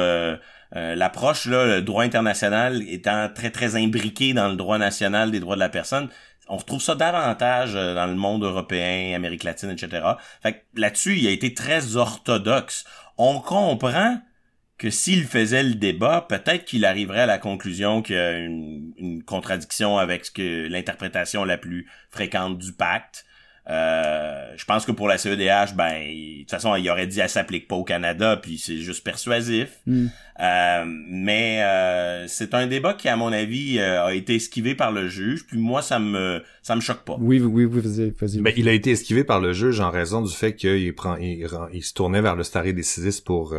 l'approche, là, le droit international étant très, très imbriqué dans le droit national des droits de la personne, on retrouve ça davantage euh, dans le monde européen, Amérique latine, etc. Fait là-dessus, il a été très orthodoxe. On comprend que s'il faisait le débat, peut-être qu'il arriverait à la conclusion qu'il y a une, une contradiction avec ce que l'interprétation la plus fréquente du pacte, euh, je pense que pour la CEDH, ben, de toute façon, il aurait dit elle s'applique pas au Canada, puis c'est juste persuasif. Hmm. Euh, mais euh, c'est un débat qui, à mon avis, a été esquivé par le juge. Puis moi, ça me ça me choque pas. Oui, oui, oui, vas-y, vas-y. Ben, il a été esquivé par le juge en raison du fait qu'il prend, il, il, se tournait vers le stare decisis pour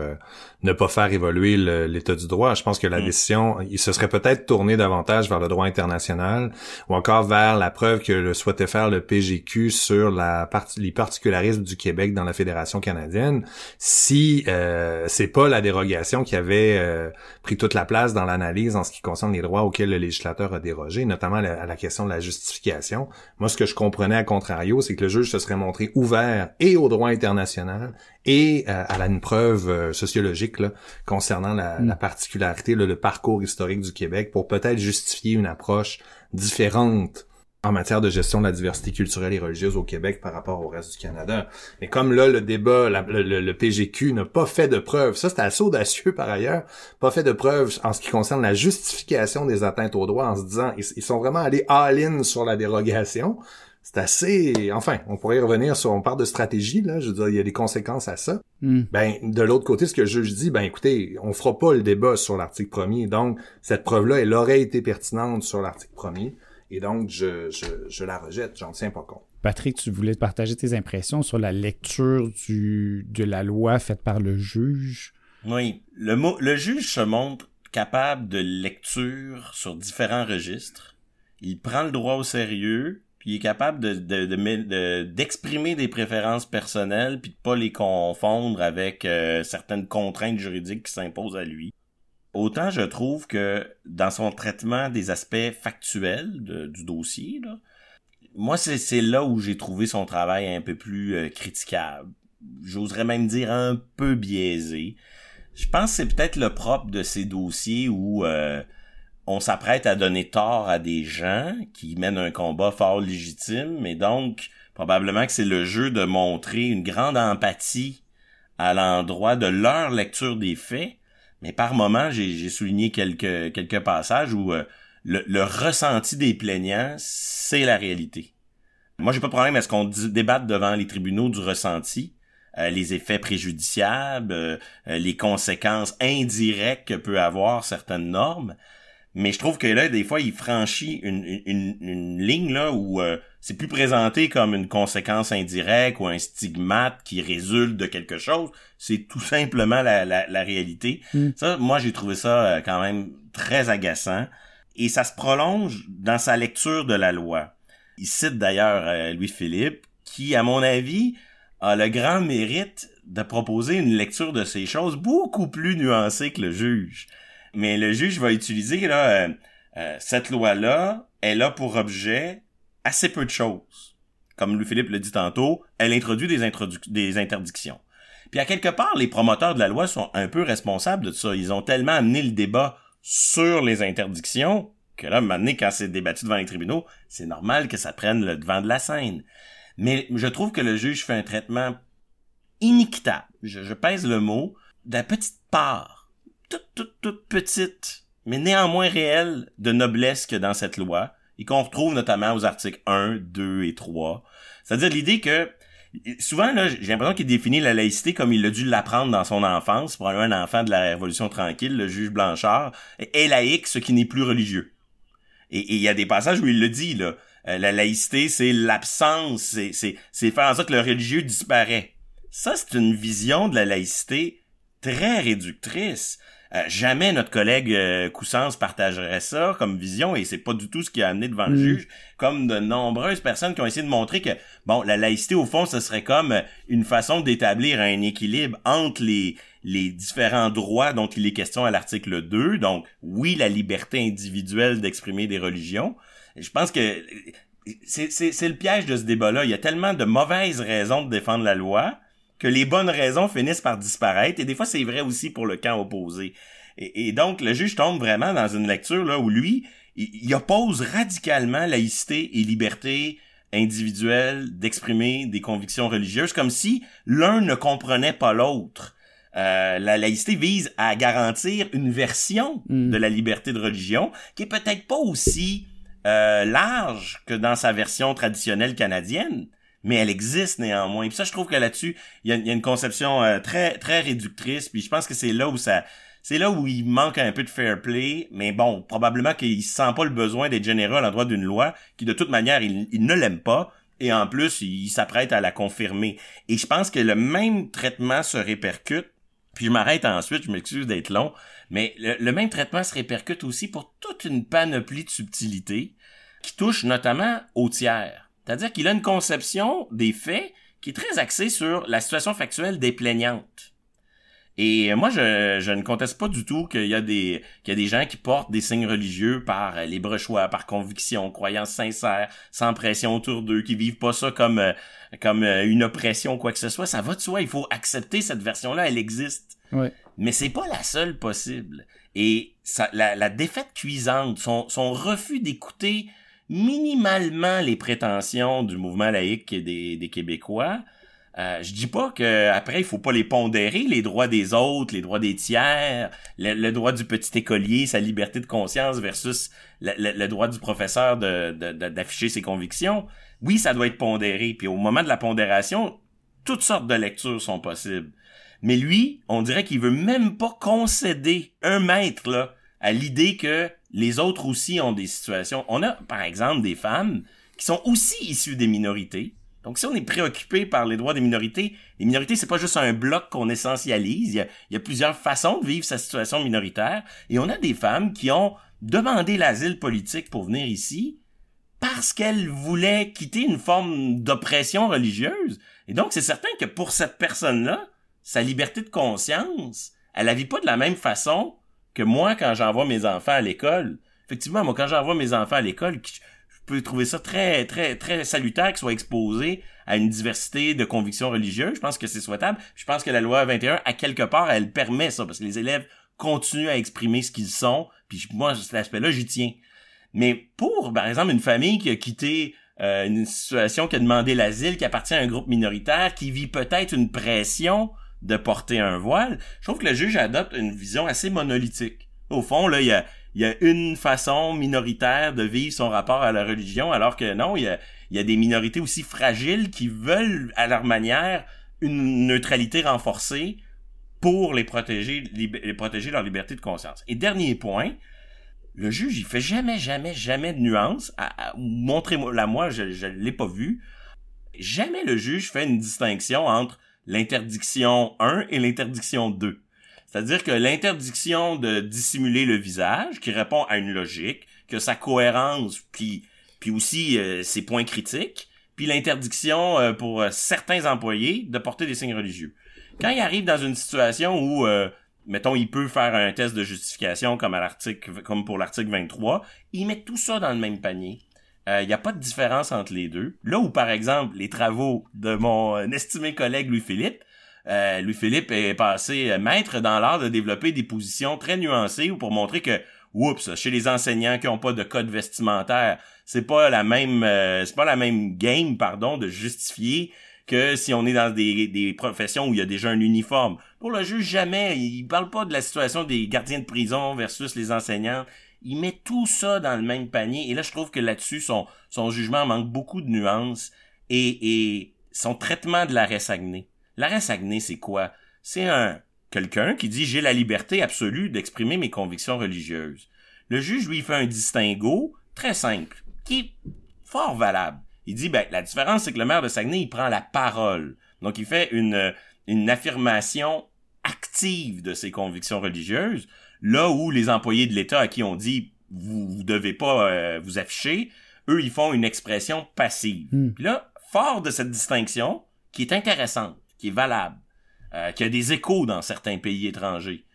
ne pas faire évoluer l'état du droit. Je pense que la hmm. décision, il se serait peut-être tourné davantage vers le droit international ou encore vers la preuve que le souhaitait faire le PGQ sur la les particularismes du Québec dans la Fédération canadienne si euh, c'est pas la dérogation qui avait euh, pris toute la place dans l'analyse en ce qui concerne les droits auxquels le législateur a dérogé, notamment à la question de la justification. Moi, ce que je comprenais à contrario, c'est que le juge se serait montré ouvert et au droit international et euh, à la, une preuve euh, sociologique là, concernant la, mm. particularité, le parcours historique du Québec pour peut-être justifier une approche différente en matière de gestion de la diversité culturelle et religieuse au Québec par rapport au reste du Canada. Mais comme là, le débat, le, PGQ n'a pas fait de preuves, ça c'est assez audacieux par ailleurs, pas fait de preuves en ce qui concerne la justification des atteintes aux droits en se disant, ils, sont vraiment allés all-in sur la dérogation. c'est assez, enfin, on pourrait y revenir sur, on parle de stratégie, là, je veux dire, il y a des conséquences à ça. Hmm. Ben, de l'autre côté, ce que le juge dit, ben, écoutez, on fera pas le débat sur l'article premier, donc, cette preuve-là, elle aurait été pertinente sur l'article premier, et donc, je, je, je la rejette, j'en tiens pas compte. Patrick, tu voulais partager tes impressions sur la lecture du, de la loi faite par le juge? Oui, le, mot, le juge se montre capable de lecture sur différents registres. Il prend le droit au sérieux, puis il est capable de, de, d'exprimer des préférences personnelles, puis de pas les confondre avec euh, certaines contraintes juridiques qui s'imposent à lui. Autant je trouve que dans son traitement des aspects factuels du dossier, moi c'est, là où j'ai trouvé son travail un peu plus euh, critiquable. J'oserais même dire un peu biaisé. Je pense que c'est peut-être le propre de ces dossiers où euh, on s'apprête à donner tort à des gens qui mènent un combat fort légitime, mais donc probablement que c'est le jeu de montrer une grande empathie à l'endroit de leur lecture des faits. Mais par moment, j'ai souligné quelques, passages où euh, le, ressenti des plaignants, c'est la réalité. Moi, j'ai pas de problème à ce qu'on débatte devant les tribunaux du ressenti, euh, les effets préjudiciables, euh, euh, les conséquences indirectes que peut avoir certaines normes. Mais je trouve que là, des fois, il franchit une, ligne là où c'est plus présenté comme une conséquence indirecte ou un stigmate qui résulte de quelque chose. C'est tout simplement la, la, la réalité. Mm. Ça, moi, j'ai trouvé ça quand même très agaçant. Et ça se prolonge dans sa lecture de la loi. Il cite d'ailleurs Louis-Philippe, qui, à mon avis, a le grand mérite de proposer une lecture de ces choses beaucoup plus nuancée que le juge. Mais le juge va utiliser là euh, euh, cette loi-là, elle a pour objet assez peu de choses. Comme Louis-Philippe le dit tantôt, elle introduit des, interdictions. Puis à quelque part, les promoteurs de la loi sont un peu responsables de ça. Ils ont tellement amené le débat sur les interdictions que là, maintenant, quand c'est débattu devant les tribunaux, c'est normal que ça prenne le devant de la scène. Mais je trouve que le juge fait un traitement inéquitable, je, pèse le mot, de la petite part, toute, toute, toute petite, mais néanmoins réelle, de noblesse que dans cette loi, et qu'on retrouve notamment aux articles 1, 2 et 3. C'est-à-dire l'idée que souvent là, j'ai l'impression qu'il définit la laïcité comme il a dû l'apprendre dans son enfance, pour un enfant de la Révolution tranquille, le juge Blanchard, est laïque, ce qui n'est plus religieux. Et il y a des passages où il le dit là, euh, la laïcité, c'est l'absence, c'est, c'est, c'est faire en sorte que le religieux disparaît. Ça, c'est une vision de la laïcité très réductrice. Euh, jamais notre collègue euh, partagerait ça comme vision et c'est pas du tout ce qui a amené devant le Mm. juge, comme de nombreuses personnes qui ont essayé de montrer que bon, la laïcité au fond, ce serait comme une façon d'établir un équilibre entre les les différents droits dont il est question à l'article 2, donc oui, la liberté individuelle d'exprimer des religions, je pense que c'est le piège de ce débat-là. Il y a tellement de mauvaises raisons de défendre la loi que les bonnes raisons finissent par disparaître. Et des fois, c'est vrai aussi pour le camp opposé. Et, et, donc, le juge tombe vraiment dans une lecture là où lui, il, il oppose radicalement laïcité et liberté individuelle d'exprimer des convictions religieuses, comme si l'un ne comprenait pas l'autre. Euh, la laïcité vise à garantir une version Mm. de la liberté de religion qui est peut-être pas aussi euh, large que dans sa version traditionnelle canadienne, mais elle existe néanmoins. Puis ça, je trouve que là-dessus, il y a, une conception euh, très très réductrice. Puis je pense que c'est là où ça, c'est là où il manque un peu de fair play. Mais bon, probablement qu'il sent pas le besoin d'être généreux à l'endroit d'une loi qui, de toute manière, il, ne l'aime pas. Et en plus, il s'apprête à la confirmer. Et je pense que le même traitement se répercute. Puis je m'arrête ensuite, je m'excuse d'être long, mais le, le même traitement se répercute aussi pour toute une panoplie de subtilités qui touche notamment au tiers. C'est-à-dire qu'il a une conception des faits qui est très axée sur la situation factuelle des plaignantes. Et moi, je, je ne conteste pas du tout qu'il y a des qu'il y a des gens qui portent des signes religieux par euh, libre choix, par conviction, croyance sincère, sans pression autour d'eux, qui vivent pas ça comme euh, comme euh, une oppression ou quoi que ce soit. Ça va de soi. Il faut accepter cette version-là. Elle existe. Ouais. Mais c'est pas la seule possible. Et ça, la, la défaite cuisante, son, son refus d'écouter minimalement les prétentions du mouvement laïque des, Québécois, Euh, je dis pas que après il faut pas les pondérer les droits des autres, les droits des tiers, le, droit du petit écolier, sa liberté de conscience versus le, droit du professeur de d'afficher ses convictions. Oui, ça doit être pondéré. Puis au moment de la pondération, toutes sortes de lectures sont possibles. Mais lui, on dirait qu'il veut même pas concéder un mètre là à l'idée que les autres aussi ont des situations. On a par exemple des femmes qui sont aussi issues des minorités donc, si on est préoccupé par les droits des minorités, les minorités, c'est pas juste un bloc qu'on essentialise. Il y, a, plusieurs façons de vivre sa situation minoritaire. Et on a des femmes qui ont demandé l'asile politique pour venir ici parce qu'elles voulaient quitter une forme d'oppression religieuse. Et donc, c'est certain que pour cette personne-là, sa liberté de conscience, elle la vit pas de la même façon que moi quand j'envoie mes enfants à l'école. Effectivement, moi, quand j'envoie mes enfants à l'école, peux trouver ça très, très, très salutaire qu'ils soient exposés à une diversité de convictions religieuses. Je pense que c'est souhaitable. Je pense que la loi 21, à quelque part, elle permet ça, parce que les élèves continuent à exprimer ce qu'ils sont. Puis moi, cet aspect-là, j'y tiens. Mais pour, par exemple, une famille qui a quitté euh, une situation qui a demandé l'asile, qui appartient à un groupe minoritaire, qui vit peut-être une pression de porter un voile, je trouve que le juge adopte une vision assez monolithique. Au fond, là, il y a, y a une façon minoritaire de vivre son rapport à la religion, alors que non, il y a, y a des minorités aussi fragiles qui veulent, à leur manière, une neutralité renforcée pour les protéger, les protéger leur liberté de conscience. Et dernier point, le juge, il fait jamais, jamais, jamais de nuance. Montrez-moi, moi, je ne l'ai pas vu. Jamais le juge fait une distinction entre l'interdiction 1 et l'interdiction 2. C'est-à-dire que l'interdiction de dissimuler le visage, qui répond à une logique, que sa cohérence, puis, puis aussi euh, ses points critiques, puis l'interdiction euh, pour euh, certains employés de porter des signes religieux. Quand il arrive dans une situation où, mettons, il peut faire un test de justification comme à l'article, comme pour l'article 23, il met tout ça dans le même panier. Il n'y a pas de différence entre les deux. Là où, par exemple, les travaux de mon estimé collègue Louis-Philippe euh, Louis-Philippe est passé maître dans l'art de développer des positions très nuancées pour montrer que oups, chez les enseignants qui ont pas de code vestimentaire, c'est pas la même euh, c'est pas la même game pardon de justifier que si on est dans des, des professions où il y a déjà un uniforme. Pour le juge, jamais. Il parle pas de la situation des gardiens de prison versus les enseignants. Il met tout ça dans le même panier. Et là, je trouve que là-dessus, son, jugement manque beaucoup de nuances et, son traitement de l'arrêt Saguenay. L'arrêt Saguenay, c'est quoi? C'est un quelqu'un qui dit j'ai la liberté absolue d'exprimer mes convictions religieuses. Le juge lui fait un distinguo très simple, qui est fort valable. Il dit ben la différence c'est que le maire de Saguenay il prend la parole. Donc il fait une affirmation active de ses convictions religieuses, là où les employés de l'État à qui on dit vous, vous devez pas euh, vous afficher, eux ils font une expression passive. Puis là, fort de cette distinction qui est intéressante, qui est valable, euh, qui a des échos dans certains pays étrangers.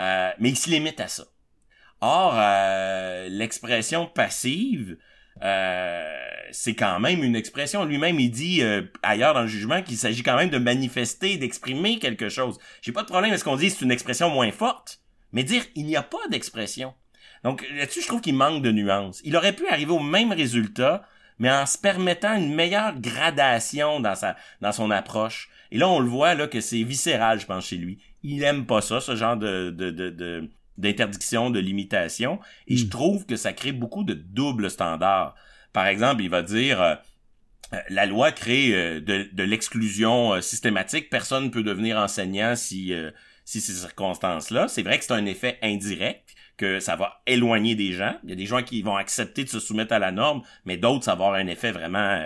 Euh, mais il se limite à ça. Or, euh, l'expression passive, c'est quand même une expression. Lui-même, il dit ailleurs dans le jugement qu'il s'agit quand même de manifester, d'exprimer quelque chose. J'ai pas de problème à ce qu'on dise c'est une expression moins forte, mais dire il n'y a pas d'expression. Donc là-dessus, je trouve qu'il manque de nuances. Il aurait pu arriver au même résultat, mais en se permettant une meilleure gradation dans sa dans son approche. Et là, on le voit là que c'est viscéral, je pense, chez lui. Il aime pas ça, ce genre de, de, de, d'interdiction, de limitation. Et je hmm. trouve que ça crée beaucoup de doubles standards. Par exemple, il va dire euh, euh, la loi crée euh, de, de l'exclusion systématique. Personne ne peut devenir enseignant si si ces circonstances-là. C'est vrai que c'est un effet indirect que ça va éloigner des gens. Il y a des gens qui vont accepter de se soumettre à la norme, mais d'autres, ça va avoir un effet vraiment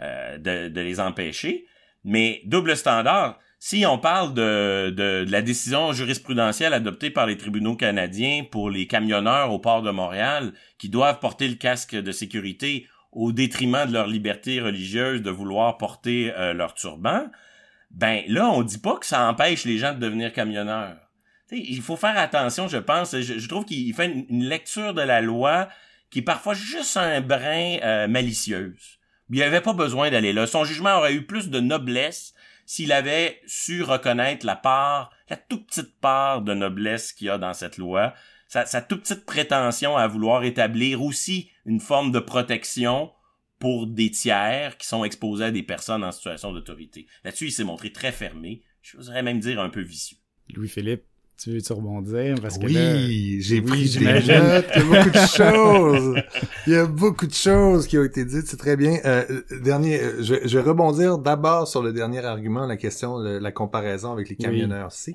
de, de les empêcher. Mais double standard, si on parle de, de, la décision jurisprudentielle adoptée par les tribunaux canadiens pour les camionneurs au port de Montréal qui doivent porter le casque de sécurité au détriment de leur liberté religieuse de vouloir porter euh, leur turban, ben là, on dit pas que ça empêche les gens de devenir camionneurs. il faut faire attention, je pense. Je, trouve qu'il fait une, lecture de la loi qui est parfois juste un brin euh, malicieuse. Il avait pas besoin d'aller là. Son jugement aurait eu plus de noblesse s'il avait su reconnaître la part, la toute petite part de noblesse qu'il y a dans cette loi, sa, toute petite prétention à vouloir établir aussi une forme de protection pour des tiers qui sont exposés à des personnes en situation d'autorité. Là-dessus, il s'est montré très fermé, je voudrais même dire un peu vicieux. Louis-Philippe, tu veux-tu rebondir? Parce que oui, j'ai pris des notes. Il y a beaucoup de choses. Il y a beaucoup de choses qui ont été dites. C'est très bien. Euh, dernier, euh, je, je, vais rebondir d'abord sur le dernier argument, la question de la comparaison avec les camionneurs. Oui.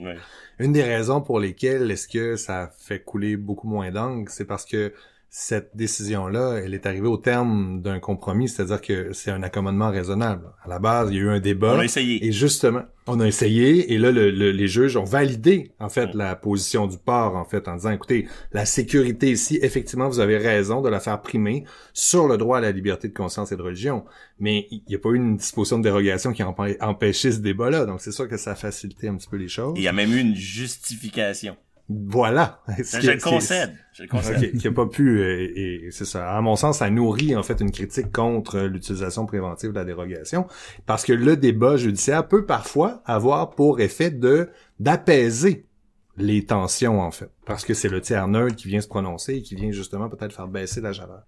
Une des raisons pour lesquelles est-ce que ça fait couler beaucoup moins d'angles, c'est parce que cette décision-là, elle est arrivée au terme d'un compromis, c'est-à-dire que c'est un accommodement raisonnable. À la base, il y a eu un débat. On a essayé. Et justement, on a essayé, et là, le, les juges ont validé, en fait, la position du port, en fait, en disant, écoutez, la sécurité ici, effectivement, vous avez raison de la faire primer sur le droit à la liberté de conscience et de religion. Mais il n'y a pas eu une disposition de dérogation qui a empêché ce débat-là. Donc, c'est sûr que ça a facilité un petit peu les choses. Il y a même eu une justification. Voilà. Je le concède. Je le concède. qui a pas pu, et, c'est ça. À mon sens, ça nourrit en fait une critique contre l'utilisation préventive de la dérogation, parce que le débat judiciaire peut parfois avoir pour effet de d'apaiser les tensions en fait, parce que c'est le tiers neutre qui vient se prononcer et qui vient justement peut-être faire baisser la chaleur.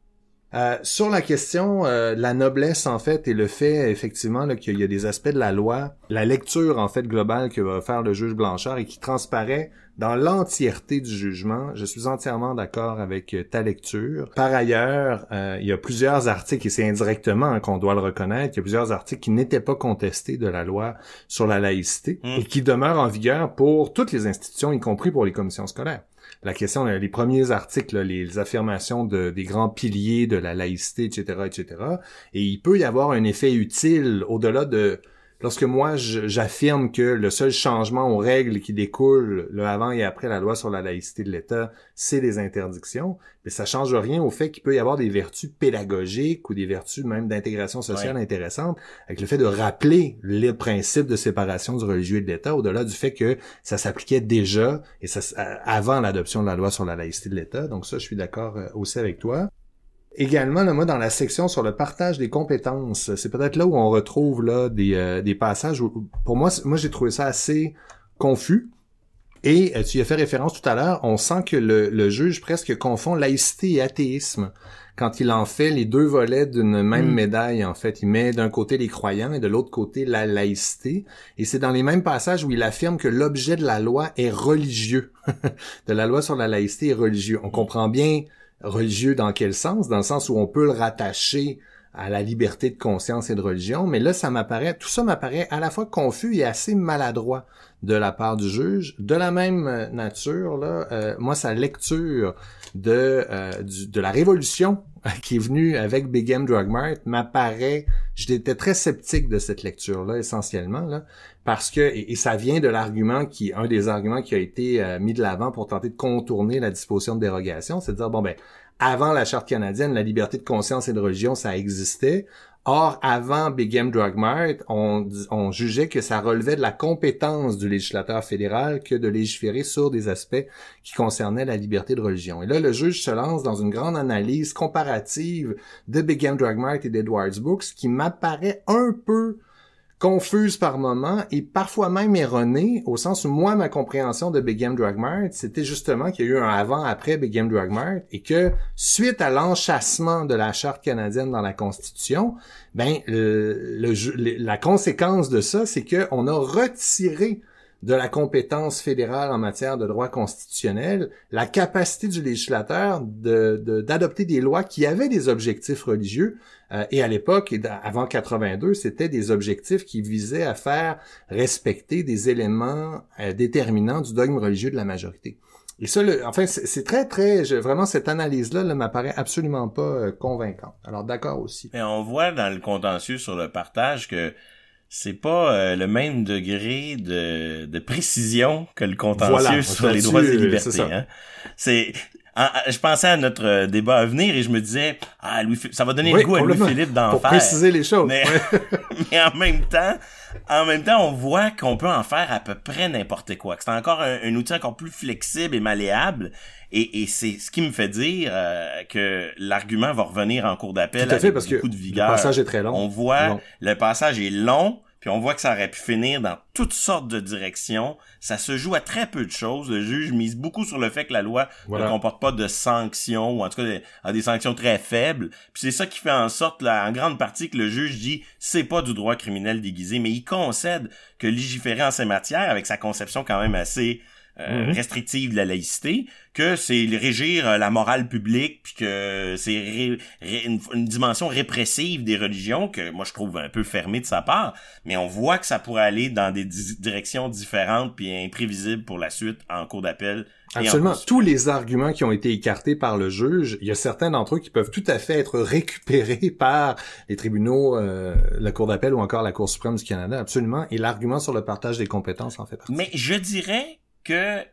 Euh, sur la question, euh, la noblesse en fait et le fait effectivement qu'il y a des aspects de la loi, la lecture en fait globale que va faire le juge Blanchard et qui transparaît dans l'entièreté du jugement, je suis entièrement d'accord avec euh, ta lecture. Par ailleurs, euh, il y a plusieurs articles, et c'est indirectement hein, qu'on doit le reconnaître, il y a plusieurs articles qui n'étaient pas contestés de la loi sur la laïcité mmh. et qui demeurent en vigueur pour toutes les institutions, y compris pour les commissions scolaires la question, les premiers articles, les affirmations de, des grands piliers de la laïcité, etc., etc. Et il peut y avoir un effet utile au-delà de lorsque moi j'affirme que le seul changement aux règles qui découlent le avant et après la loi sur la laïcité de l'État, c'est les interdictions, mais ça change rien au fait qu'il peut y avoir des vertus pédagogiques ou des vertus même d'intégration sociale intéressantes avec le fait de rappeler le principe de séparation du religieux et de l'État au-delà du fait que ça s'appliquait déjà et ça avant l'adoption de la loi sur la laïcité de l'État. Donc ça, je suis d'accord euh, aussi avec toi. Également, moi, dans la section sur le partage des compétences, c'est peut-être là où on retrouve là des, euh, des passages où, pour moi, moi j'ai trouvé ça assez confus. Et euh, tu y as fait référence tout à l'heure, on sent que le, le, juge presque confond laïcité et athéisme quand il en fait les deux volets d'une même mm. médaille, en fait. Il met d'un côté les croyants et de l'autre côté la laïcité. Et c'est dans les mêmes passages où il affirme que l'objet de la loi est religieux. de la loi sur la laïcité est religieux. On comprend bien religieux dans quel sens? Dans le sens où on peut le rattacher à la liberté de conscience et de religion, mais là, ça m'apparaît, tout ça m'apparaît à la fois confus et assez maladroit de la part du juge. De la même nature, là, euh, moi, sa lecture de, euh, de la révolution qui est venue avec Big M Drug Mart m'apparaît, j'étais très sceptique de cette lecture-là, essentiellement, là, parce que, et, ça vient de l'argument qui, un des arguments qui a été euh, mis de l'avant pour tenter de contourner la disposition de dérogation, c'est de dire, bon ben, avant la charte canadienne, la liberté de conscience et de religion, ça existait. Or, avant Big Game Drug Mart, on, jugeait que ça relevait de la compétence du législateur fédéral que de légiférer sur des aspects qui concernaient la liberté de religion. Et là, le juge se lance dans une grande analyse comparative de Big Game Drug Mart et d'Edwards Books qui m'apparaît un peu confuse par moments et parfois même erronée, au sens où moi, ma compréhension de Big Game Drug Mart, c'était justement qu'il y a eu un avant-après Big Game Drug Mart et que suite à l'enchassement de la Charte canadienne dans la Constitution, ben la conséquence de ça, c'est qu'on a retiré de la compétence fédérale en matière de droit constitutionnel, la capacité du législateur d'adopter des lois qui avaient des objectifs religieux. Euh, et à l'époque, avant 82, c'était des objectifs qui visaient à faire respecter des éléments euh, déterminants du dogme religieux de la majorité. Et ça, enfin, c'est très, très, vraiment, cette analyse-là ne m'apparaît absolument pas euh, convaincante. Alors, d'accord aussi. Et on voit dans le contentieux sur le partage que c'est pas euh, le même degré de, de précision que le contentieux sur les droits et libertés. Hein. C'est je pensais à notre euh, débat à venir et je me disais ah Louis ça va donner le goût à Louis Philippe d'en faire. Pour préciser les choses. Mais, mais en même temps en même temps, on voit qu'on peut en faire à peu près n'importe quoi. C'est encore un, outil encore plus flexible et malléable. Et, c'est ce qui me fait dire euh, que l'argument va revenir en cours d'appel avec parce beaucoup de vigueur. Le passage est très long. On voit, le passage est long, puis on voit que ça aurait pu finir dans toutes sortes de directions. Ça se joue à très peu de choses. Le juge mise beaucoup sur le fait que la loi ne comporte pas de sanctions, ou en tout cas a des sanctions très faibles. Puis c'est ça qui fait en sorte, là, en grande partie, que le juge dit c'est pas du droit criminel déguisé, mais il concède que légiférer en ces matières, avec sa conception quand même assez euh, mhm. restrictive de la laïcité, que c'est régir euh, la morale publique, puis que c'est une, dimension répressive des religions que moi je trouve un peu fermée de sa part, mais on voit que ça pourrait aller dans des directions différentes puis imprévisibles pour la suite en cours d'appel. Absolument. Tous les arguments qui ont été écartés par le juge, il y a certains d'entre eux qui peuvent tout à fait être récupérés par les tribunaux, euh, la Cour d'appel ou encore la Cour suprême du Canada, absolument. Et l'argument sur le partage des compétences en fait partie. Mais je dirais que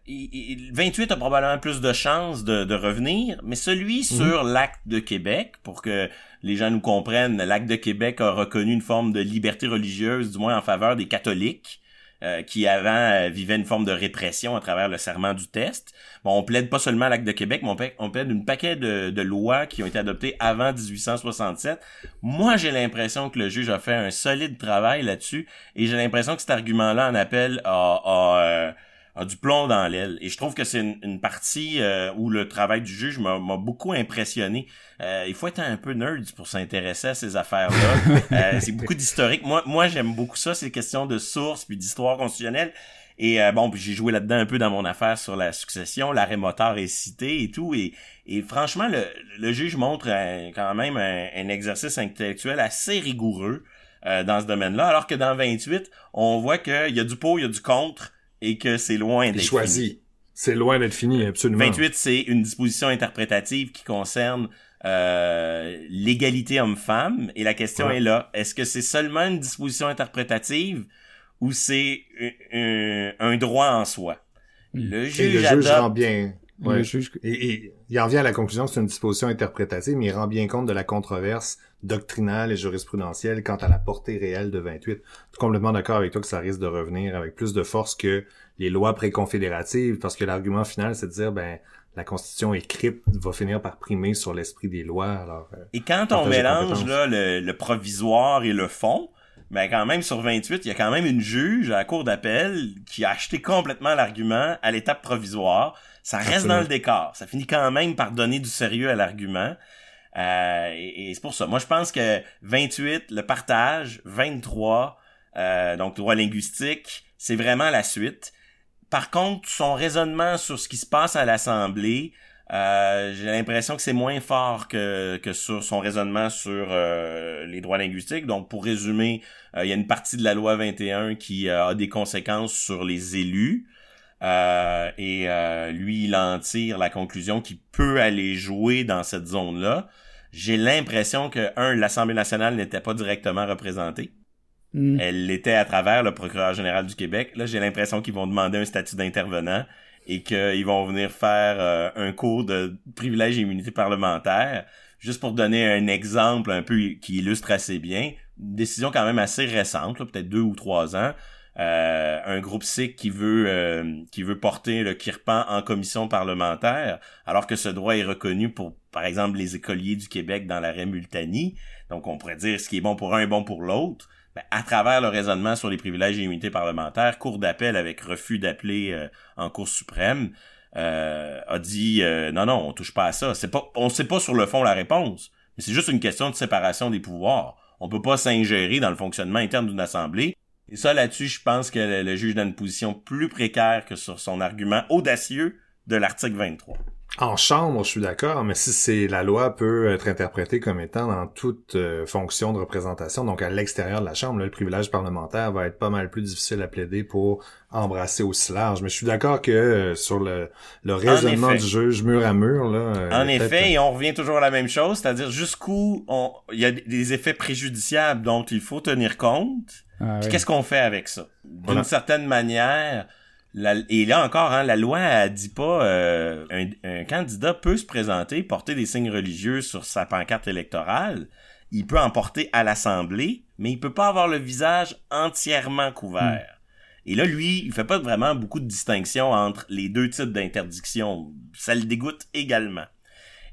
28 a probablement plus de chances de, revenir, mais celui mhm. sur l'acte de Québec, pour que les gens nous comprennent, l'acte de Québec a reconnu une forme de liberté religieuse, du moins en faveur des catholiques. Euh, qui avant euh, vivaient une forme de répression à travers le serment du test. Bon, on plaide pas seulement l'acte de Québec, mais on plaide, on plaide une paquet de, de, lois qui ont été adoptées avant 1867. Moi, j'ai l'impression que le juge a fait un solide travail là-dessus, et j'ai l'impression que cet argument-là en appel à, euh, a du plomb dans l'aile. Et je trouve que c'est une, partie euh, où le travail du juge m'a beaucoup impressionné. Euh, il faut être un peu nerd pour s'intéresser à ces affaires-là. euh, c'est beaucoup d'historique. Moi, moi j'aime beaucoup ça, ces questions de sources puis d'histoire constitutionnelle. Et euh, bon, j'ai joué là-dedans un peu dans mon affaire sur la succession, l'arrêt moteur est cité et tout. Et, et franchement, le, le juge montre quand même un, un, exercice intellectuel assez rigoureux dans ce domaine-là. Alors que dans 28, on voit qu'il y a du pour, il y a du contre et que c'est loin d'être choisi. C'est loin d'être fini, absolument. 28, c'est une disposition interprétative qui concerne euh, l'égalité homme-femme. Et la question est là, est-ce que c'est seulement une disposition interprétative ou c'est un, droit en soi? Hmm. Le juge, le juge rend bien. Ouais. et, il en vient à la conclusion que c'est une disposition interprétative, mais il rend bien compte de la controverse doctrinale et jurisprudentielle quant à la portée réelle de 28. Je suis complètement d'accord avec toi que ça risque de revenir avec plus de force que les lois préconfédératives, parce que l'argument final, c'est de dire, ben, la Constitution écrite va finir par primer sur l'esprit des lois. Alors, euh, et quand on mélange là, le, provisoire et le fond, ben quand même sur 28, il y a quand même une juge à la cour d'appel qui a acheté complètement l'argument à l'étape provisoire. Ça reste dans le décor. Ça finit quand même par donner du sérieux à l'argument. Euh, et, c'est pour ça. Moi, je pense que 28, le partage, 23, euh, donc droit linguistique, c'est vraiment la suite. Par contre, son raisonnement sur ce qui se passe à l'Assemblée, euh, j'ai l'impression que c'est moins fort que, que sur son raisonnement sur euh, les droits linguistiques. Donc, pour résumer, il y a une partie de la loi 21 qui a des conséquences sur les élus. Euh, et euh, lui, il en tire la conclusion qu'il peut aller jouer dans cette zone-là. J'ai l'impression que, un, l'Assemblée nationale n'était pas directement représentée. Hmm. Elle l'était à travers le procureur général du Québec. Là, j'ai l'impression qu'ils vont demander un statut d'intervenant et qu'ils vont venir faire euh, un cours de privilèges et immunité parlementaire. Juste pour donner un exemple un peu qui illustre assez bien, une décision quand même assez récente, peut-être deux ou trois ans, euh, un groupe sikh qui veut euh, qui veut porter le kirpan en commission parlementaire, alors que ce droit est reconnu pour, par exemple, les écoliers du Québec dans l'arrêt Multani. Donc, on pourrait dire ce qui est bon pour un est bon pour l'autre. Ben, à travers le raisonnement sur les privilèges et immunités parlementaires, cour d'appel avec refus d'appeler euh, en Cour suprême a dit non non on touche pas à ça. C'est pas on sait pas sur le fond la réponse, mais c'est juste une question de séparation des pouvoirs. On peut pas s'ingérer dans le fonctionnement interne d'une assemblée et ça, là-dessus, je pense que le, juge dans une position plus précaire que sur son argument audacieux de l'article 23. En chambre, je suis d'accord, mais si c'est la loi peut être interprétée comme étant dans toute euh, fonction de représentation, donc à l'extérieur de la chambre, le privilège parlementaire va être pas mal plus difficile à plaider pour embrasser aussi large. Mais je suis d'accord que euh, sur le, le raisonnement du juge mur à mur, là. Euh, en effet, et on revient toujours à la même chose, c'est-à-dire jusqu'où il y a des effets préjudiciables dont il faut tenir compte ah qu'est-ce qu'on fait avec ça? D'une certaine manière, et là encore, hein, la loi elle dit pas euh, un, candidat peut se présenter, porter des signes religieux sur sa pancarte électorale. Il peut en porter à l'Assemblée, mais il peut pas avoir le visage entièrement couvert. Et là, lui, il fait pas vraiment beaucoup de distinction entre les deux types d'interdiction. Ça le dégoûte également.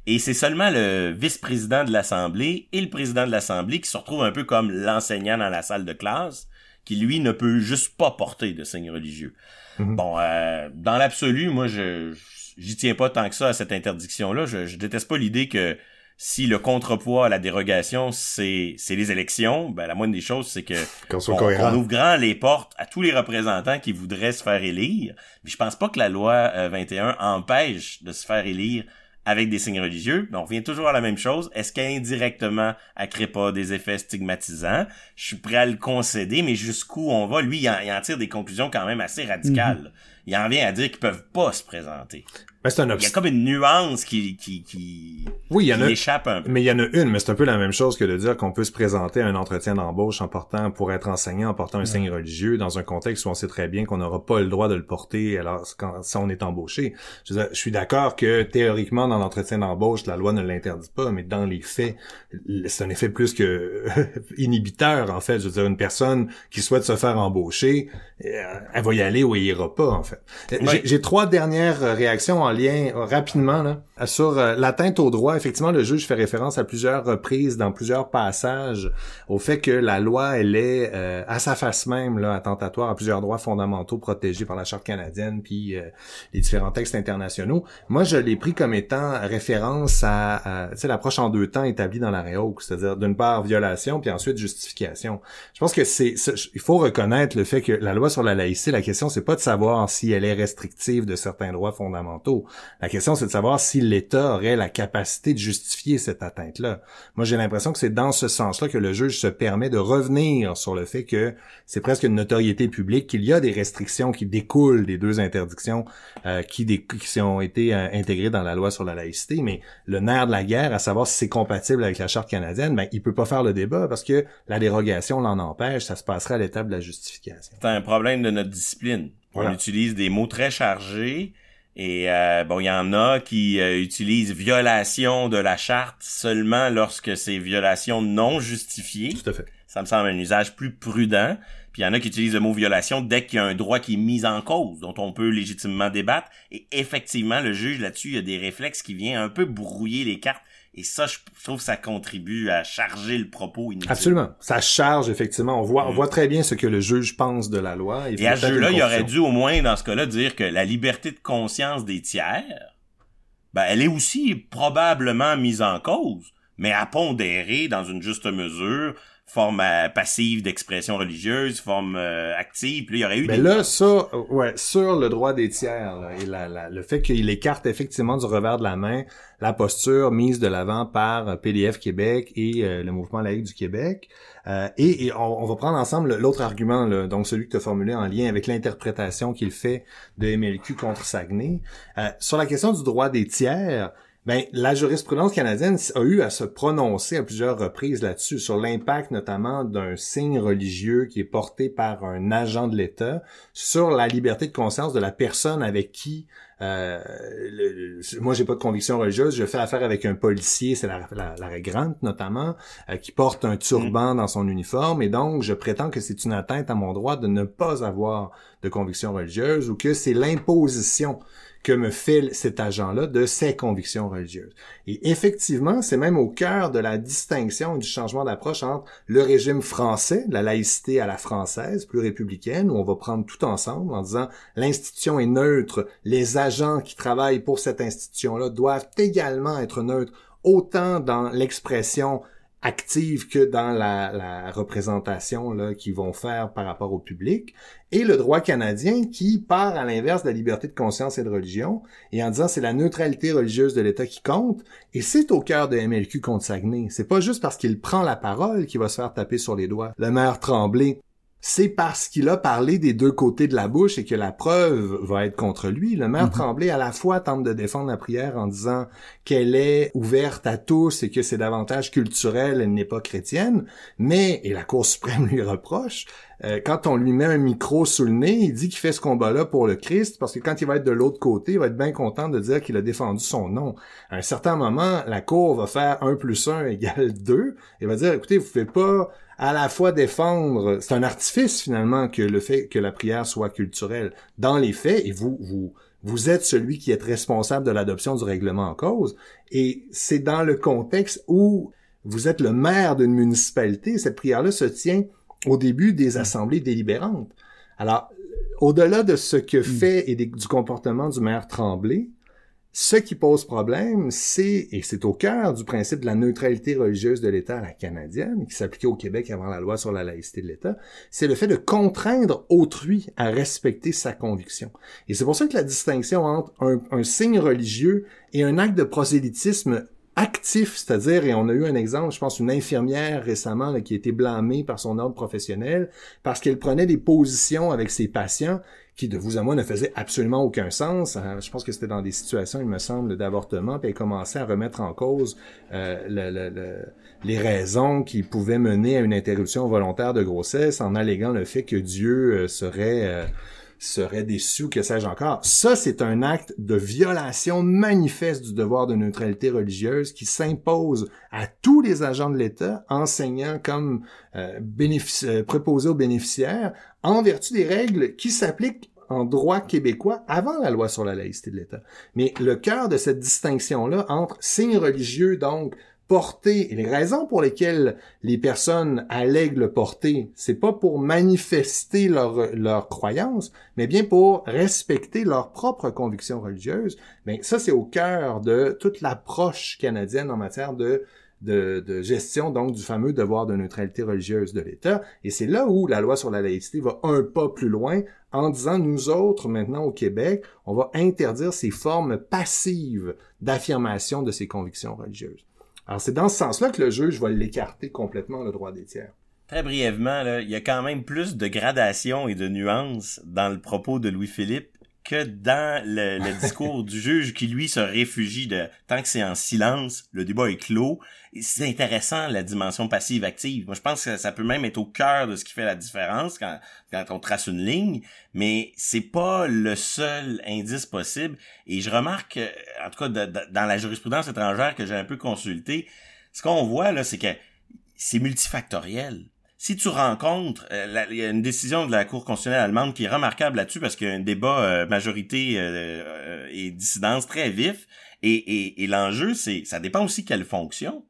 Et c'est seulement le vice-président de l'Assemblée et le président de l'Assemblée qui se retrouvent un peu comme l'enseignant dans la salle de classe, qui lui ne peut juste pas porter de signe religieux. Mhm. Bon, euh, dans l'absolu, moi, je j'y tiens pas tant que ça à cette interdiction-là. Je, je déteste pas l'idée que si le contrepoids à la dérogation, c'est c'est les élections, ben la moindre des choses, c'est que Qu'on on ouvre grand les portes à tous les représentants qui voudraient se faire élire. Mais je pense pas que la loi euh, 21 empêche de se faire élire avec des signes religieux. Mais on revient toujours à la même chose. Est-ce qu'indirectement, elle crée pas des effets stigmatisants? Je suis prêt à le concéder, mais jusqu'où on va? Lui, il en, il en tire des conclusions quand même assez radicales. Il en vient à dire qu'ils peuvent pas se présenter. Ben, c'est un Il y a comme une nuance qui, qui, qui, Oui, il y en qui a. échappe un peu. Mais il y en a une, mais c'est un peu la même chose que de dire qu'on peut se présenter à un entretien d'embauche en portant, pour être enseignant, en portant un signe religieux dans un contexte où on sait très bien qu'on n'aura pas le droit de le porter alors quand, si on est embauché. Je, veux dire, je suis d'accord que théoriquement dans l'entretien d'embauche, la loi ne l'interdit pas, mais dans les faits, c'est un effet plus que inhibiteur en fait. Je veux dire, une personne qui souhaite se faire embaucher, euh, elle va y aller ou elle ira pas en fait. Euh. J'ai- trois dernières réactions en lien euh, rapidement sur euh, l'atteinte au droit. Effectivement, le juge fait référence à plusieurs reprises dans plusieurs passages au fait que la loi elle est euh, à sa face même attentatoire à plusieurs droits fondamentaux protégés par la charte canadienne puis euh, les différents textes internationaux. Moi, je l'ai pris comme étant référence à, l'approche en deux temps établie dans l'arrêt Hawke, c'est-à-dire d'une part violation puis ensuite justification. Je pense que c'est- il faut reconnaître le fait que la loi sur la laïcité, la question c'est pas de savoir si elle est restrictive de certains droits fondamentaux. La question c'est de savoir si l'État aurait la capacité de justifier cette atteinte-là. Moi, j'ai l'impression que c'est dans ce sens-là que le juge se permet de revenir sur le fait que c'est presque une notoriété publique qu'il y a des restrictions qui découlent des deux interdictions euh, qui, qui ont été euh, intégrées dans la loi sur la laïcité, mais le nerf de la guerre, à savoir si c'est compatible avec la charte canadienne, ben il peut pas faire le débat parce que la dérogation l'en empêche, ça se passerait à l'étape de la justification. c'est un problème de notre discipline. Voilà. On utilise des mots très chargés et euh, bon, il y en a qui euh, utilisent violation de la charte seulement lorsque c'est violation non justifiée. Tout à fait. Ça me semble un usage plus prudent. Puis il y en a qui utilisent le mot violation dès qu'il y a un droit qui est mis en cause, dont on peut légitimement débattre. Et effectivement, le juge là-dessus, il y a des réflexes qui viennent un peu brouiller les cartes. Et ça, je trouve que ça contribue à charger le propos inutile. Absolument. Ça charge, effectivement. On voit, on Mm. voit très bien ce que le juge pense de la loi. Il Et fait à ce jeu-là, il aurait dû au moins, dans ce cas-là, dire que la liberté de conscience des tiers, ben, elle est aussi probablement mise en cause, mais à pondérer dans une juste mesure, forme euh, passive d'expression religieuse, forme euh, active, puis là, il y aurait eu Mais des... là, ça, ouais, sur le droit des tiers, là, et la, la- le fait qu'il écarte effectivement du revers de la main la posture mise de l'avant par euh, PDF Québec et euh, le mouvement laïque du Québec. Euh, et et on, on va prendre ensemble l'autre argument, là, donc celui que tu as formulé en lien avec l'interprétation qu'il fait de MLQ contre Saguenay. Euh, sur la question du droit des tiers, ben, la jurisprudence canadienne a eu à se prononcer à plusieurs reprises là-dessus, sur l'impact notamment d'un signe religieux qui est porté par un agent de l'État sur la liberté de conscience de la personne avec qui euh, le- le- moi j'ai pas de conviction religieuse, je fais affaire avec un policier, c'est la, la, la Grant notamment, euh, qui porte un turban dans son uniforme et donc je prétends que c'est une atteinte à mon droit de ne pas avoir de conviction religieuse ou que c'est l'imposition que me fait cet agent-là de ses convictions religieuses. Et effectivement, c'est même au cœur de la distinction du changement d'approche entre le régime français, la laïcité à la française, plus républicaine, où on va prendre tout ensemble en disant l'institution est neutre, les agents qui travaillent pour cette institution-là doivent également être neutres, autant dans l'expression active que dans la, la représentation là, qu'ils vont faire par rapport au public, et le droit canadien qui part à l'inverse de la liberté de conscience et de religion, et en disant c'est la neutralité religieuse de l'État qui compte, et c'est au cœur de MLQ contre Saguenay. C'est pas juste parce qu'il prend la parole qu'il va se faire taper sur les doigts. Le maire Tremblay, c'est parce qu'il a parlé des deux côtés de la bouche et que la preuve va être contre lui. Le maire Mhm. Tremblay, à la fois, tente de défendre la prière en disant qu'elle est ouverte à tous et que c'est davantage culturel, elle n'est pas chrétienne, mais, et la Cour suprême lui reproche, euh, quand on lui met un micro sous le nez, il dit qu'il fait ce combat-là pour le Christ, parce que quand il va être de l'autre côté, il va être bien content de dire qu'il a défendu son nom. À un certain moment, la Cour va faire 1 plus 1 égale 2, et va dire, écoutez, vous ne pouvez pas à la fois défendre, c'est un artifice finalement que le fait que la prière soit culturelle. Dans les faits, et vous, vous, vous êtes celui qui est responsable de l'adoption du règlement en cause, et c'est dans le contexte où vous êtes le maire d'une municipalité, cette prière-là se tient au début des assemblées délibérantes. Alors, au-delà de ce que fait et du comportement du maire Tremblay, ce qui pose problème, c'est, et c'est au cœur du principe de la neutralité religieuse de l'État à la canadienne, qui s'appliquait au Québec avant la loi sur la laïcité de l'État, c'est le fait de contraindre autrui à respecter sa conviction. Et c'est pour ça que la distinction entre un, signe religieux et un acte de prosélytisme actif, c'est-à-dire, et on a eu un exemple, je pense, une infirmière récemment qui a été blâmée par son ordre professionnel parce qu'elle prenait des positions avec ses patients qui, de vous à moi, ne faisait absolument aucun sens. Euh, je pense que c'était dans des situations, il me semble, d'avortement, puis elle commençait à remettre en cause euh, le, les raisons qui pouvaient mener à une interruption volontaire de grossesse en alléguant le fait que Dieu euh, serait serait déçu, que sais-je encore. Ça, c'est un acte de violation manifeste du devoir de neutralité religieuse qui s'impose à tous les agents de l'État, enseignants comme euh, préposés aux bénéficiaires, en vertu des règles qui s'appliquent en droit québécois avant la loi sur la laïcité de l'État. Mais le cœur de cette distinction-là entre signes religieux, donc porter, et les raisons pour lesquelles les personnes allèguent le porter, c'est pas pour manifester leur, leur croyance, mais bien pour respecter leurs propres convictions religieuses. Mais ça, c'est au cœur de toute l'approche canadienne en matière de de, de, gestion donc du fameux devoir de neutralité religieuse de l'État. Et c'est là où la loi sur la laïcité va un pas plus loin en disant nous autres maintenant au Québec, on va interdire ces formes passives d'affirmation de ces convictions religieuses. Alors c'est dans ce sens-là que le juge va l'écarter complètement le droit des tiers. Très brièvement, il y a quand même plus de gradation et de nuances dans le propos de Louis-Philippe que dans le, discours du juge qui lui se réfugie de tant que c'est en silence, le débat est clos. C'est intéressant la dimension passive active. Moi je pense que ça peut même être au cœur de ce qui fait la différence quand quand on trace une ligne, mais c'est pas le seul indice possible et je remarque en tout cas dans la jurisprudence étrangère que j'ai un peu consulté, ce qu'on voit là c'est que c'est multifactoriel si tu rencontres, euh, il y a une décision de la Cour constitutionnelle allemande qui est remarquable là-dessus parce qu'il y a un débat euh, majorité euh, et dissidence très vif. Et, l'enjeu, c'est ça dépend aussi quelle fonction.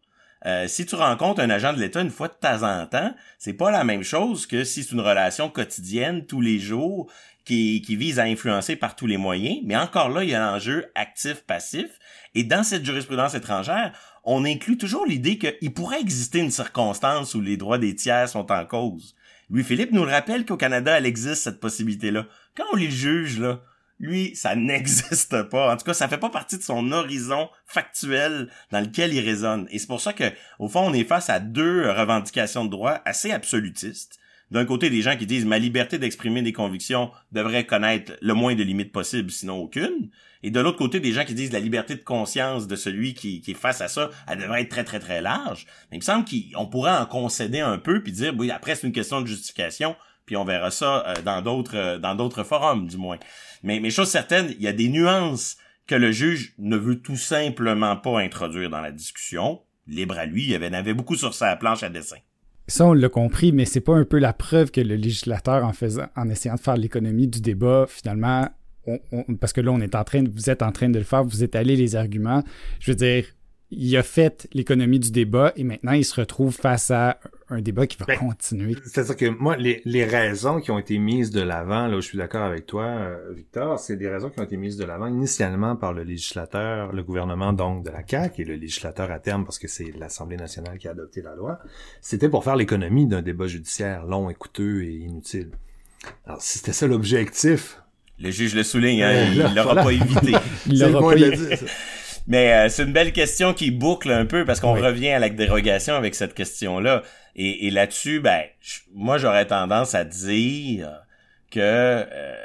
si tu rencontres un agent de l'État une fois de temps en temps, c'est pas la même chose que si c'est une relation quotidienne tous les jours qui, qui vise à influencer par tous les moyens. Mais encore là, il y a l'enjeu actif-passif. Et dans cette jurisprudence étrangère, on inclut toujours l'idée qu'il pourrait exister une circonstance où les droits des tiers sont en cause. Louis-Philippe nous le rappelle qu'au Canada, elle existe, cette possibilité-là. Quand on les juge, là, lui, ça n'existe pas. En tout cas, ça fait pas partie de son horizon factuel dans lequel il résonne. Et c'est pour ça que, au fond, on est face à deux revendications de droit assez absolutistes. D'un côté, des gens qui disent ma liberté d'exprimer des convictions devrait connaître le moins de limites possibles, sinon aucune. Et de l'autre côté, des gens qui disent la liberté de conscience de celui qui, est face à ça, elle devrait être très, très, très large. Mais il me semble qu'on pourrait en concéder un peu puis dire, oui, après, c'est une question de justification, puis on verra ça euh, dans d'autres euh, dans d'autres forums, du moins. Mais, mais chose certaine, il y a des nuances que le juge ne veut tout simplement pas introduire dans la discussion. Libre à lui, il y avait beaucoup sur sa planche à dessin. Ça, on l'a compris, mais c'est pas un peu la preuve que le législateur, en faisant, en essayant de faire l'économie du débat, finalement, parce que là, on est en train, vous êtes en train de le faire, vous étalez les arguments. Je veux dire, il a fait l'économie du débat et maintenant il se retrouve face à un débat qui va ben, continuer. C'est-à-dire que moi, les, les, raisons qui ont été mises de l'avant, là où je suis d'accord avec toi, euh, Victor, c'est des raisons qui ont été mises de l'avant initialement par le législateur, le gouvernement donc de la CAQ et le législateur à terme parce que c'est l'Assemblée nationale qui a adopté la loi. C'était pour faire l'économie d'un débat judiciaire long et coûteux et inutile. Alors, si c'était ça l'objectif, le juge le souligne, hein, il l'aura pas évité. il l'aura pas évité. Mais euh, c'est une belle question qui boucle un peu parce qu'on revient à la dérogation avec cette question-là. Et, là-dessus, ben, moi j'aurais tendance à dire que euh,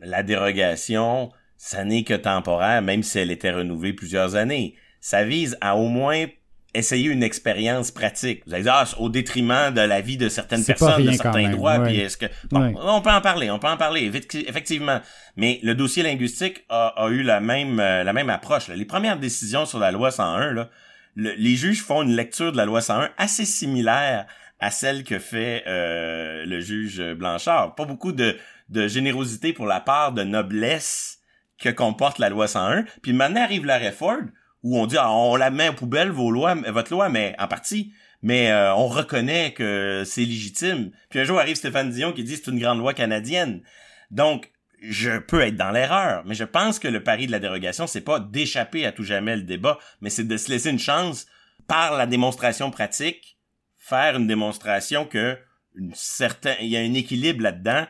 la dérogation, ça n'est que temporaire, même si elle était renouvelée plusieurs années. Ça vise à au moins essayer une expérience pratique. Vous allez dire, ah, au détriment de la vie de certaines personnes, de certains droits, puis est-ce que... Bon, on peut en parler, on peut en parler, effectivement. Mais le dossier linguistique a, a eu la même euh, la même approche. Les premières décisions sur la loi 101, là, les juges font une lecture de la loi 101 assez similaire à celle que fait euh, le juge Blanchard. Pas beaucoup de, de générosité pour la part de noblesse que comporte la loi 101. Puis maintenant arrive la réforme où on dit ah, on la met en poubelle vos lois, votre loi, mais en partie, mais euh, on reconnaît que c'est légitime. Puis un jour arrive Stéphane Dion qui dit c'est une grande loi canadienne. Donc, je peux être dans l'erreur, mais je pense que le pari de la dérogation, c'est pas d'échapper à tout jamais le débat, mais c'est de se laisser une chance par la démonstration pratique, faire une démonstration que une certain, il y a un équilibre là-dedans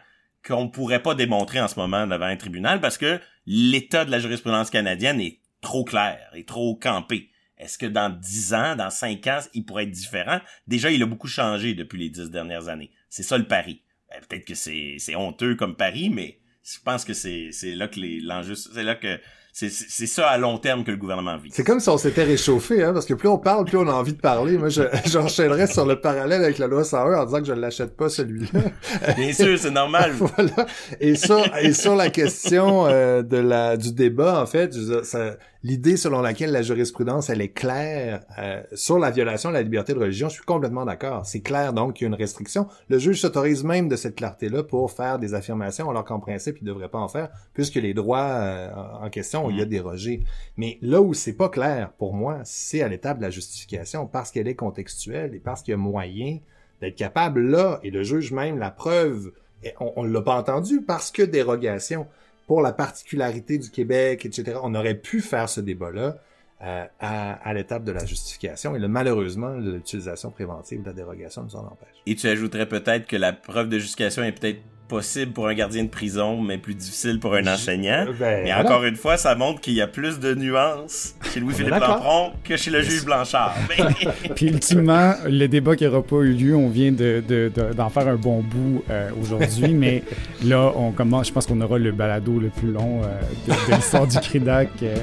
qu'on pourrait pas démontrer en ce moment devant un tribunal parce que l'état de la jurisprudence canadienne est trop clair, est trop campé. Est-ce que dans dix ans, dans cinq ans, il pourrait être différent? Déjà, il a beaucoup changé depuis les dix dernières années. C'est ça le pari. Ben, peut-être que c'est, honteux comme pari, mais je pense que c'est, là que l'enjeu, c'est là que c'est ça à long terme que le gouvernement vit. C'est comme si on s'était réchauffé, hein, parce que plus on parle, plus on a envie de parler. Moi, j'enchaînerais sur le parallèle avec la loi 101 en disant que je ne l'achète pas, celui-là. Bien sûr, c'est normal. voilà. Et ça, et sur la question euh, de la du débat, en fait, ça, l'idée selon laquelle la jurisprudence, elle est claire euh, sur la violation de la liberté de religion, je suis complètement d'accord. C'est clair, donc, qu'il y a une restriction. Le juge s'autorise même de cette clarté-là pour faire des affirmations, alors qu'en principe, il ne devrait pas en faire, puisque les droits euh, en question, il y a mm. dérogé. Mais là où c'est pas clair, pour moi, c'est à l'étape de la justification, parce qu'elle est contextuelle et parce qu'il y a moyen d'être capable, là, et le juge même, la preuve, on ne l'a pas entendu, parce que dérogation pour la particularité du Québec, etc. On aurait pu faire ce débat-là euh, à, l'étape de la justification. Et là, malheureusement, l'utilisation préventive de la dérogation nous en empêche. Et tu ajouterais peut-être que la preuve de justification est peut-être possible pour un gardien de prison, mais plus difficile pour un enseignant. Ben, mais encore une fois, ça montre qu'il y a plus de nuances chez Louis-Philippe Lampron que chez le juge Blanchard. Puis ultimement, le débat qui n'aura pas eu lieu, on vient d'en de, de, faire un bon bout euh, aujourd'hui, mais là, on commence, je pense qu'on aura le balado le plus long euh, de, l'histoire du CRIDAC. Euh.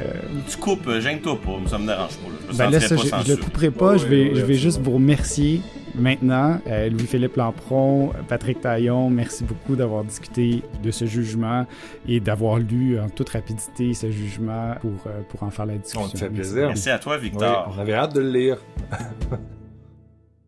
Tu coupes, gêne-toi pas, ça me dérange pas. Je, ben là, ça, je, le couperai pas, je vais, je vais juste vous remercier Maintenant, euh, Louis-Philippe Lampron, Patrick Taillon, merci beaucoup d'avoir discuté de ce jugement et d'avoir lu en toute rapidité ce jugement pour, euh, pour en faire la discussion. On te fait plaisir. Merci à toi, Victor. on avait hâte de le lire.